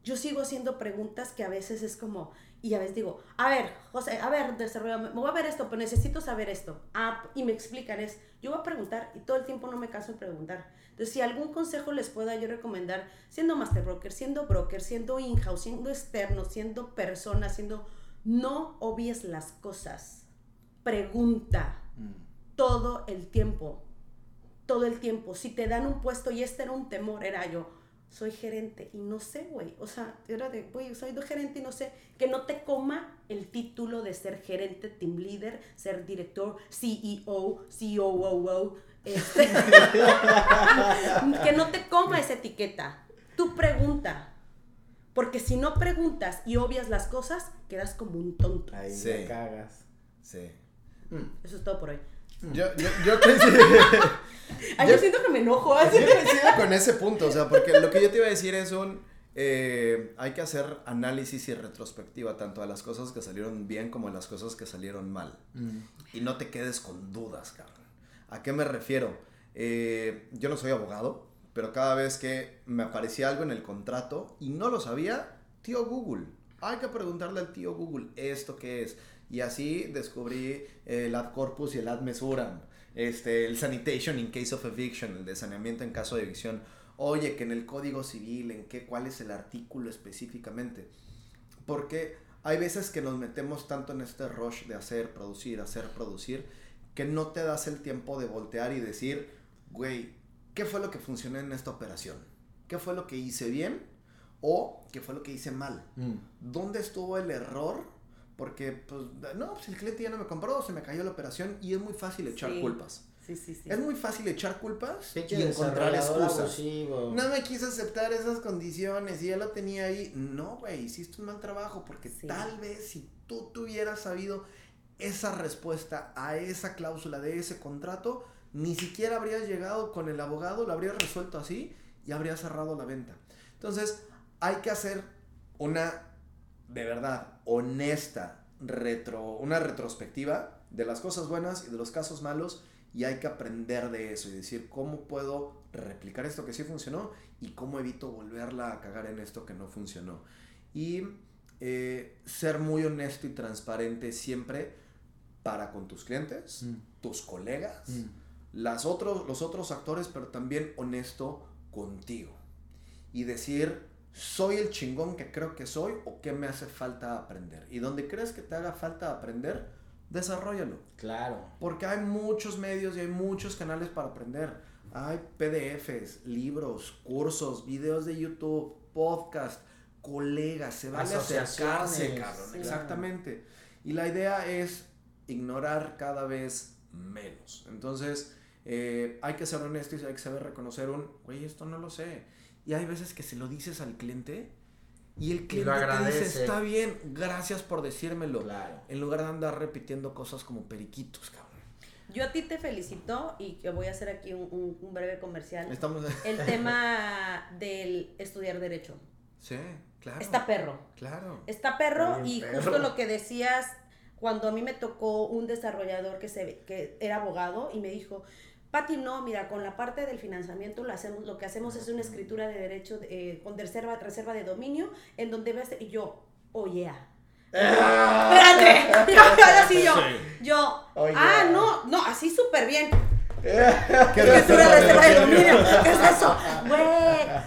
Yo sigo haciendo preguntas que a veces es como, y a veces digo, a ver, José, a ver, desarrolla, me voy a ver esto, pero necesito saber esto. Ah, y me explican, es, yo voy a preguntar y todo el tiempo no me canso de preguntar. Entonces, si algún consejo les pueda yo recomendar, siendo master broker, siendo broker, siendo in-house, siendo externo, siendo persona, siendo, no obvies las cosas. Pregunta todo el tiempo. Todo el tiempo. Si te dan un puesto, y este era un temor, era yo, soy gerente y no sé, güey. O sea, era de, güey, soy de gerente y no sé. Que no te coma el título de ser gerente, team leader, ser director, CEO, COO, este. [LAUGHS] que no te coma esa etiqueta. Tú pregunta. Porque si no preguntas y obvias las cosas, quedas como un tonto. Ahí Sí. cagas. Sí. Eso es todo por hoy. Yo, yo, yo [LAUGHS] coincido, [LAUGHS] Ay, Yo- yo siento que me enojo. así. yo coincido con ese punto, o sea, porque lo que yo te iba a decir es un, eh, hay que hacer análisis y retrospectiva tanto a las cosas que salieron bien como a las cosas que salieron mal. Y no te quedes con dudas, cabrón. ¿A qué me refiero? Eh, yo no soy abogado, pero cada vez que me aparecía algo en el contrato y no lo sabía, tío Google. Hay que preguntarle al tío Google, ¿esto qué es? Y así descubrí el ad corpus y el ad mesuram. Este, el sanitation in case of eviction, el de saneamiento en caso de evicción. Oye, que en el código civil, en qué, cuál es el artículo específicamente. Porque hay veces que nos metemos tanto en este rush de hacer, producir, hacer, producir, que no te das el tiempo de voltear y decir, güey, ¿qué fue lo que funcionó en esta operación? ¿Qué fue lo que hice bien? ¿O qué fue lo que hice mal? Mm. ¿Dónde estuvo el error porque pues no, pues el cliente ya no me compró, se me cayó la operación y es muy fácil echar Sí. culpas. Sí, sí, sí. Es muy fácil echar culpas Pinche y encontrar excusas. abusivo. No me quiso aceptar esas condiciones y ya lo tenía ahí. No, güey, hiciste un mal trabajo porque Sí. tal vez si tú tuvieras sabido esa respuesta a esa cláusula de ese contrato, ni siquiera habrías llegado con el abogado, lo habrías resuelto así y habrías cerrado la venta. Entonces, hay que hacer una, de verdad, honesta, retro, una retrospectiva de las cosas buenas y de los casos malos y hay que aprender de eso y decir cómo puedo replicar esto que sí funcionó y cómo evito volverla a cagar en esto que no funcionó. Y eh, ser muy honesto y transparente siempre para con tus clientes, Mm. tus colegas, Mm. Las otros, los otros actores, pero también honesto contigo. Y decir, soy el chingón que creo que soy o qué me hace falta aprender. Y donde crees que te haga falta aprender, desarrollalo. Claro. Porque hay muchos medios y hay muchos canales para aprender. Hay PDFs, libros, cursos, videos de YouTube, podcast, colegas, se vale acercarse, cabrón. sí. Exactamente. Y la idea es ignorar cada vez menos. Entonces, eh, hay que ser honestos y hay que saber reconocer un, güey, esto no lo sé. Y hay veces que se lo dices al cliente y el cliente te dice, está bien, gracias por decírmelo. Claro. En lugar de andar repitiendo cosas como periquitos, cabrón. Yo a ti te felicito y que voy a hacer aquí un, un- un breve comercial. Estamos... [LAUGHS] El tema del estudiar derecho. Sí, claro. Está perro. Claro. Está perro y perro. justo lo que decías cuando a mí me tocó un desarrollador que se que era abogado y me dijo, Pati, no, mira, con la parte del financiamiento lo hacemos, lo que hacemos es una escritura de derecho eh, con reserva, reserva de dominio en donde ves y yo, oh yeah. Espérate, [LAUGHS] yo, ahora sí yo, yo, Oh, ah, yeah. no, no, así súper bien. [LAUGHS] ¿Qué Escritura de reserva de dominio. [LAUGHS] ¿Qué es eso? Güey.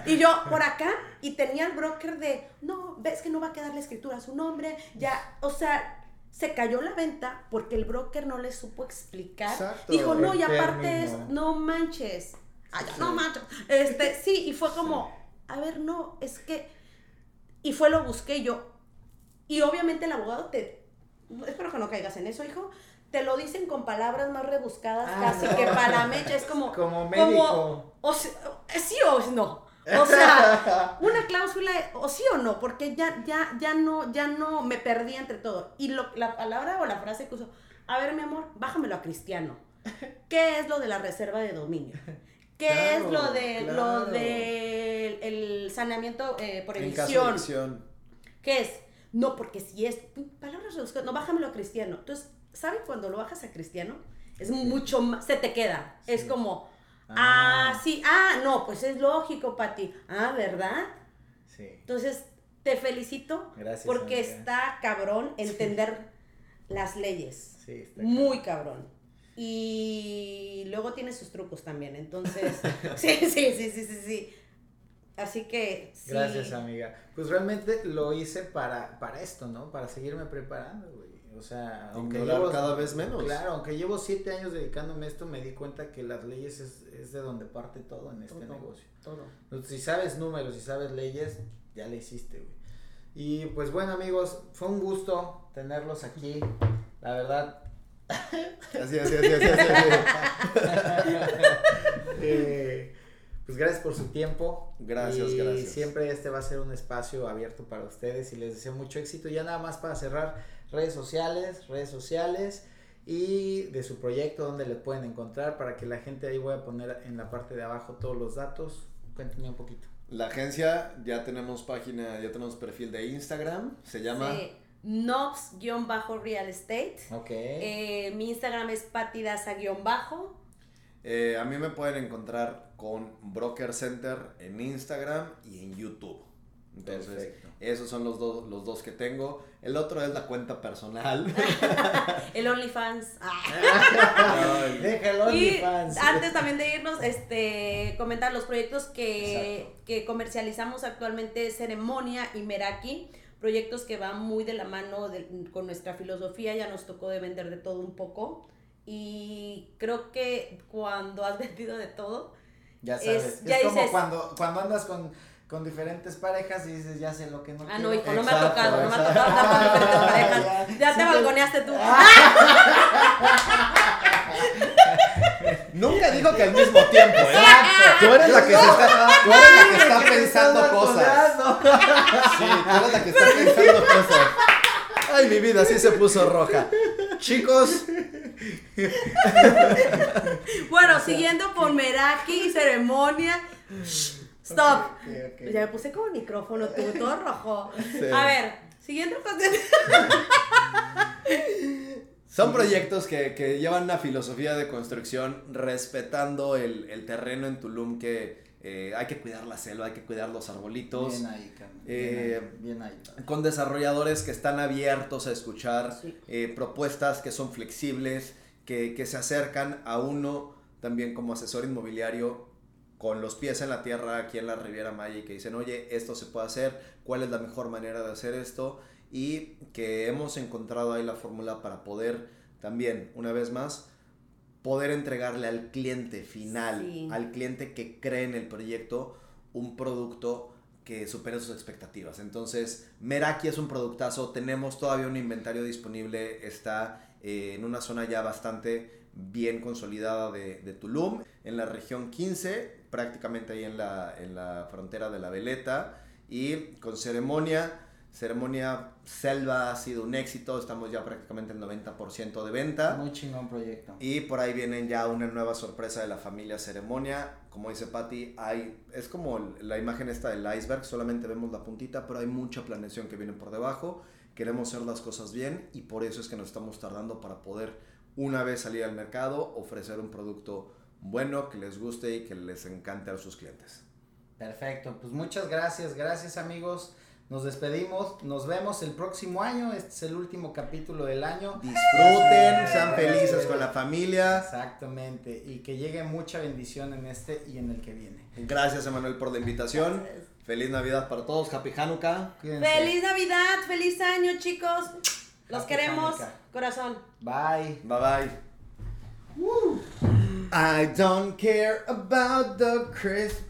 Y yo por acá y tenía el broker de, no, ves que no va a quedar la escritura a su nombre. Ya, o sea, se cayó la venta porque el broker no le supo explicar. Exacto, Dijo, no, y aparte es, no manches. Ay, no manches. Este, [LAUGHS] sí, y fue como, a ver, no, es que. Y fue lo busqué yo. Y obviamente el abogado te. Espero que no caigas en eso, hijo. Te lo dicen con palabras más rebuscadas, Ah, casi no. que para la mecha. Es [LAUGHS] como. Como médico. o sí o no. O sea, [LAUGHS] una cláusula, o sí o no, porque ya, ya, ya no, ya no me perdí entre todo. Y lo, la palabra o la frase que usó, a ver, mi amor, bájamelo a cristiano. ¿Qué es lo de la reserva de dominio? ¿Qué Claro, es lo de claro. lo de el saneamiento eh, por edición? ¿Qué es? No, porque si es palabras rebuscadas, no, bájamelo a cristiano. Entonces, ¿saben cuando lo bajas a cristiano? Es mucho más, se te queda. Es como, ah. Ah. sí, ah, no, pues es lógico, Pati. Ah, ¿verdad? Sí. Entonces, te felicito Gracias, porque amiga. está cabrón entender las leyes. Sí, está Muy cabrón. Y luego tiene sus trucos también. Entonces, [LAUGHS] sí, sí, sí, sí, sí, sí. Así que sí. Gracias, amiga. Pues realmente lo hice para, para esto, ¿no? Para seguirme preparando, güey. O sea, aunque llevo... cada vez menos. Claro, aunque llevo siete años dedicándome a esto, me di cuenta que las leyes es, es de donde parte todo en este Todo. negocio. Todo. Entonces, si sabes números, si sabes leyes, ya le hiciste, güey. Y pues bueno, amigos, fue un gusto tenerlos aquí. La verdad, Así, así, así, así, así, así. [LAUGHS] eh, pues gracias por su tiempo. Gracias, y gracias. siempre este va a ser un espacio abierto para ustedes y les deseo mucho éxito. Ya nada más para cerrar redes sociales, redes sociales y de su proyecto donde le pueden encontrar para que la gente ahí voy a poner en la parte de abajo todos los datos. Cuéntenme un poquito. La agencia, ya tenemos página, ya tenemos perfil de Instagram. Se llama. Sí. Nobs-real estate. Ok. Eh, mi Instagram es patidaza-bajo. Eh, a mí me pueden encontrar con Broker Center en Instagram y en YouTube. Entonces, Perfecto. esos son los, dos los dos que tengo. El otro es la cuenta personal. [LAUGHS] El OnlyFans. [LAUGHS] Ah. Deja el Y OnlyFans. antes también de irnos, este, comentar los proyectos que, que comercializamos actualmente, Ceremonia y Meraki, proyectos que van muy de la mano de- con nuestra filosofía, ya nos tocó de vender de todo un poco. Y creo que cuando has [LAUGHS] vendido de todo, Ya Es- sabes. Es, ya como dices- cuando, cuando andas con con diferentes parejas y dices, ya sé lo que no Ah, quiero. no, hijo, no me ha Exacto, tocado, no me ha tocado estar con diferentes Ah, parejas. ya. Ya Sí te balconeaste tú. [LAUGHS] Nunca dijo que al mismo tiempo, ¿eh? Exacto. Tú eres la que se está, tú eres la que está pensando cosas. Sí, tú eres la que está pensando cosas. Ay, mi vida, sí se puso roja. Chicos, Bueno, siguiendo por Meraki, ceremonia. Shh, Stop. Ya me puse como micrófono, tú, todo rojo. Sí. A ver, siguiendo con. [LAUGHS] son proyectos que, que llevan una filosofía de construcción respetando el, el terreno en Tulum que eh, hay que cuidar la selva, hay que cuidar los arbolitos. Bien ahí, Carmen. Eh, bien ahí, bien ahí. con desarrolladores que están abiertos a escuchar Sí. eh, propuestas que son flexibles, que, que se acercan a uno también como asesor inmobiliario con los pies en la tierra aquí en la Riviera Maya y que dicen, oye, esto se puede hacer, cuál es la mejor manera de hacer esto y que hemos encontrado ahí la fórmula para poder también, una vez más, poder entregarle al cliente final, Sí. al cliente que cree en el proyecto, un producto que supere sus expectativas. Entonces, Meraki es un productazo, tenemos todavía un inventario disponible, está eh, en una zona ya bastante bien consolidada de, de Tulum, en la región 15, prácticamente ahí en la, en la frontera de la Veleta, y con ceremonia. Ceremonia Selva ha sido un éxito, estamos ya prácticamente en 90% de venta. Muy chingón proyecto. Y por ahí vienen ya una nueva sorpresa de la familia Ceremonia. Como dice Patty, hay, es como el- la imagen esta del iceberg, solamente vemos la puntita, pero hay mucha planeación que viene por debajo. Queremos hacer las cosas bien y por eso es que nos estamos tardando para poder, una vez salir al mercado, ofrecer un producto bueno, que les guste y que les encante a sus clientes. Perfecto, pues muchas gracias, gracias amigos. Nos despedimos, nos vemos el próximo año, este es el último capítulo del año. Disfruten, sean felices con la familia. Exactamente, y que llegue mucha bendición en este y en el que viene. Gracias, Emanuel, por la invitación. Feliz Navidad para todos. Happy Hanukkah. Cuídense. ¡Feliz Navidad! ¡Feliz año, chicos! Los Happy queremos, Hanukkah. corazón. Bye. Bye bye. I don't care about the Christmas.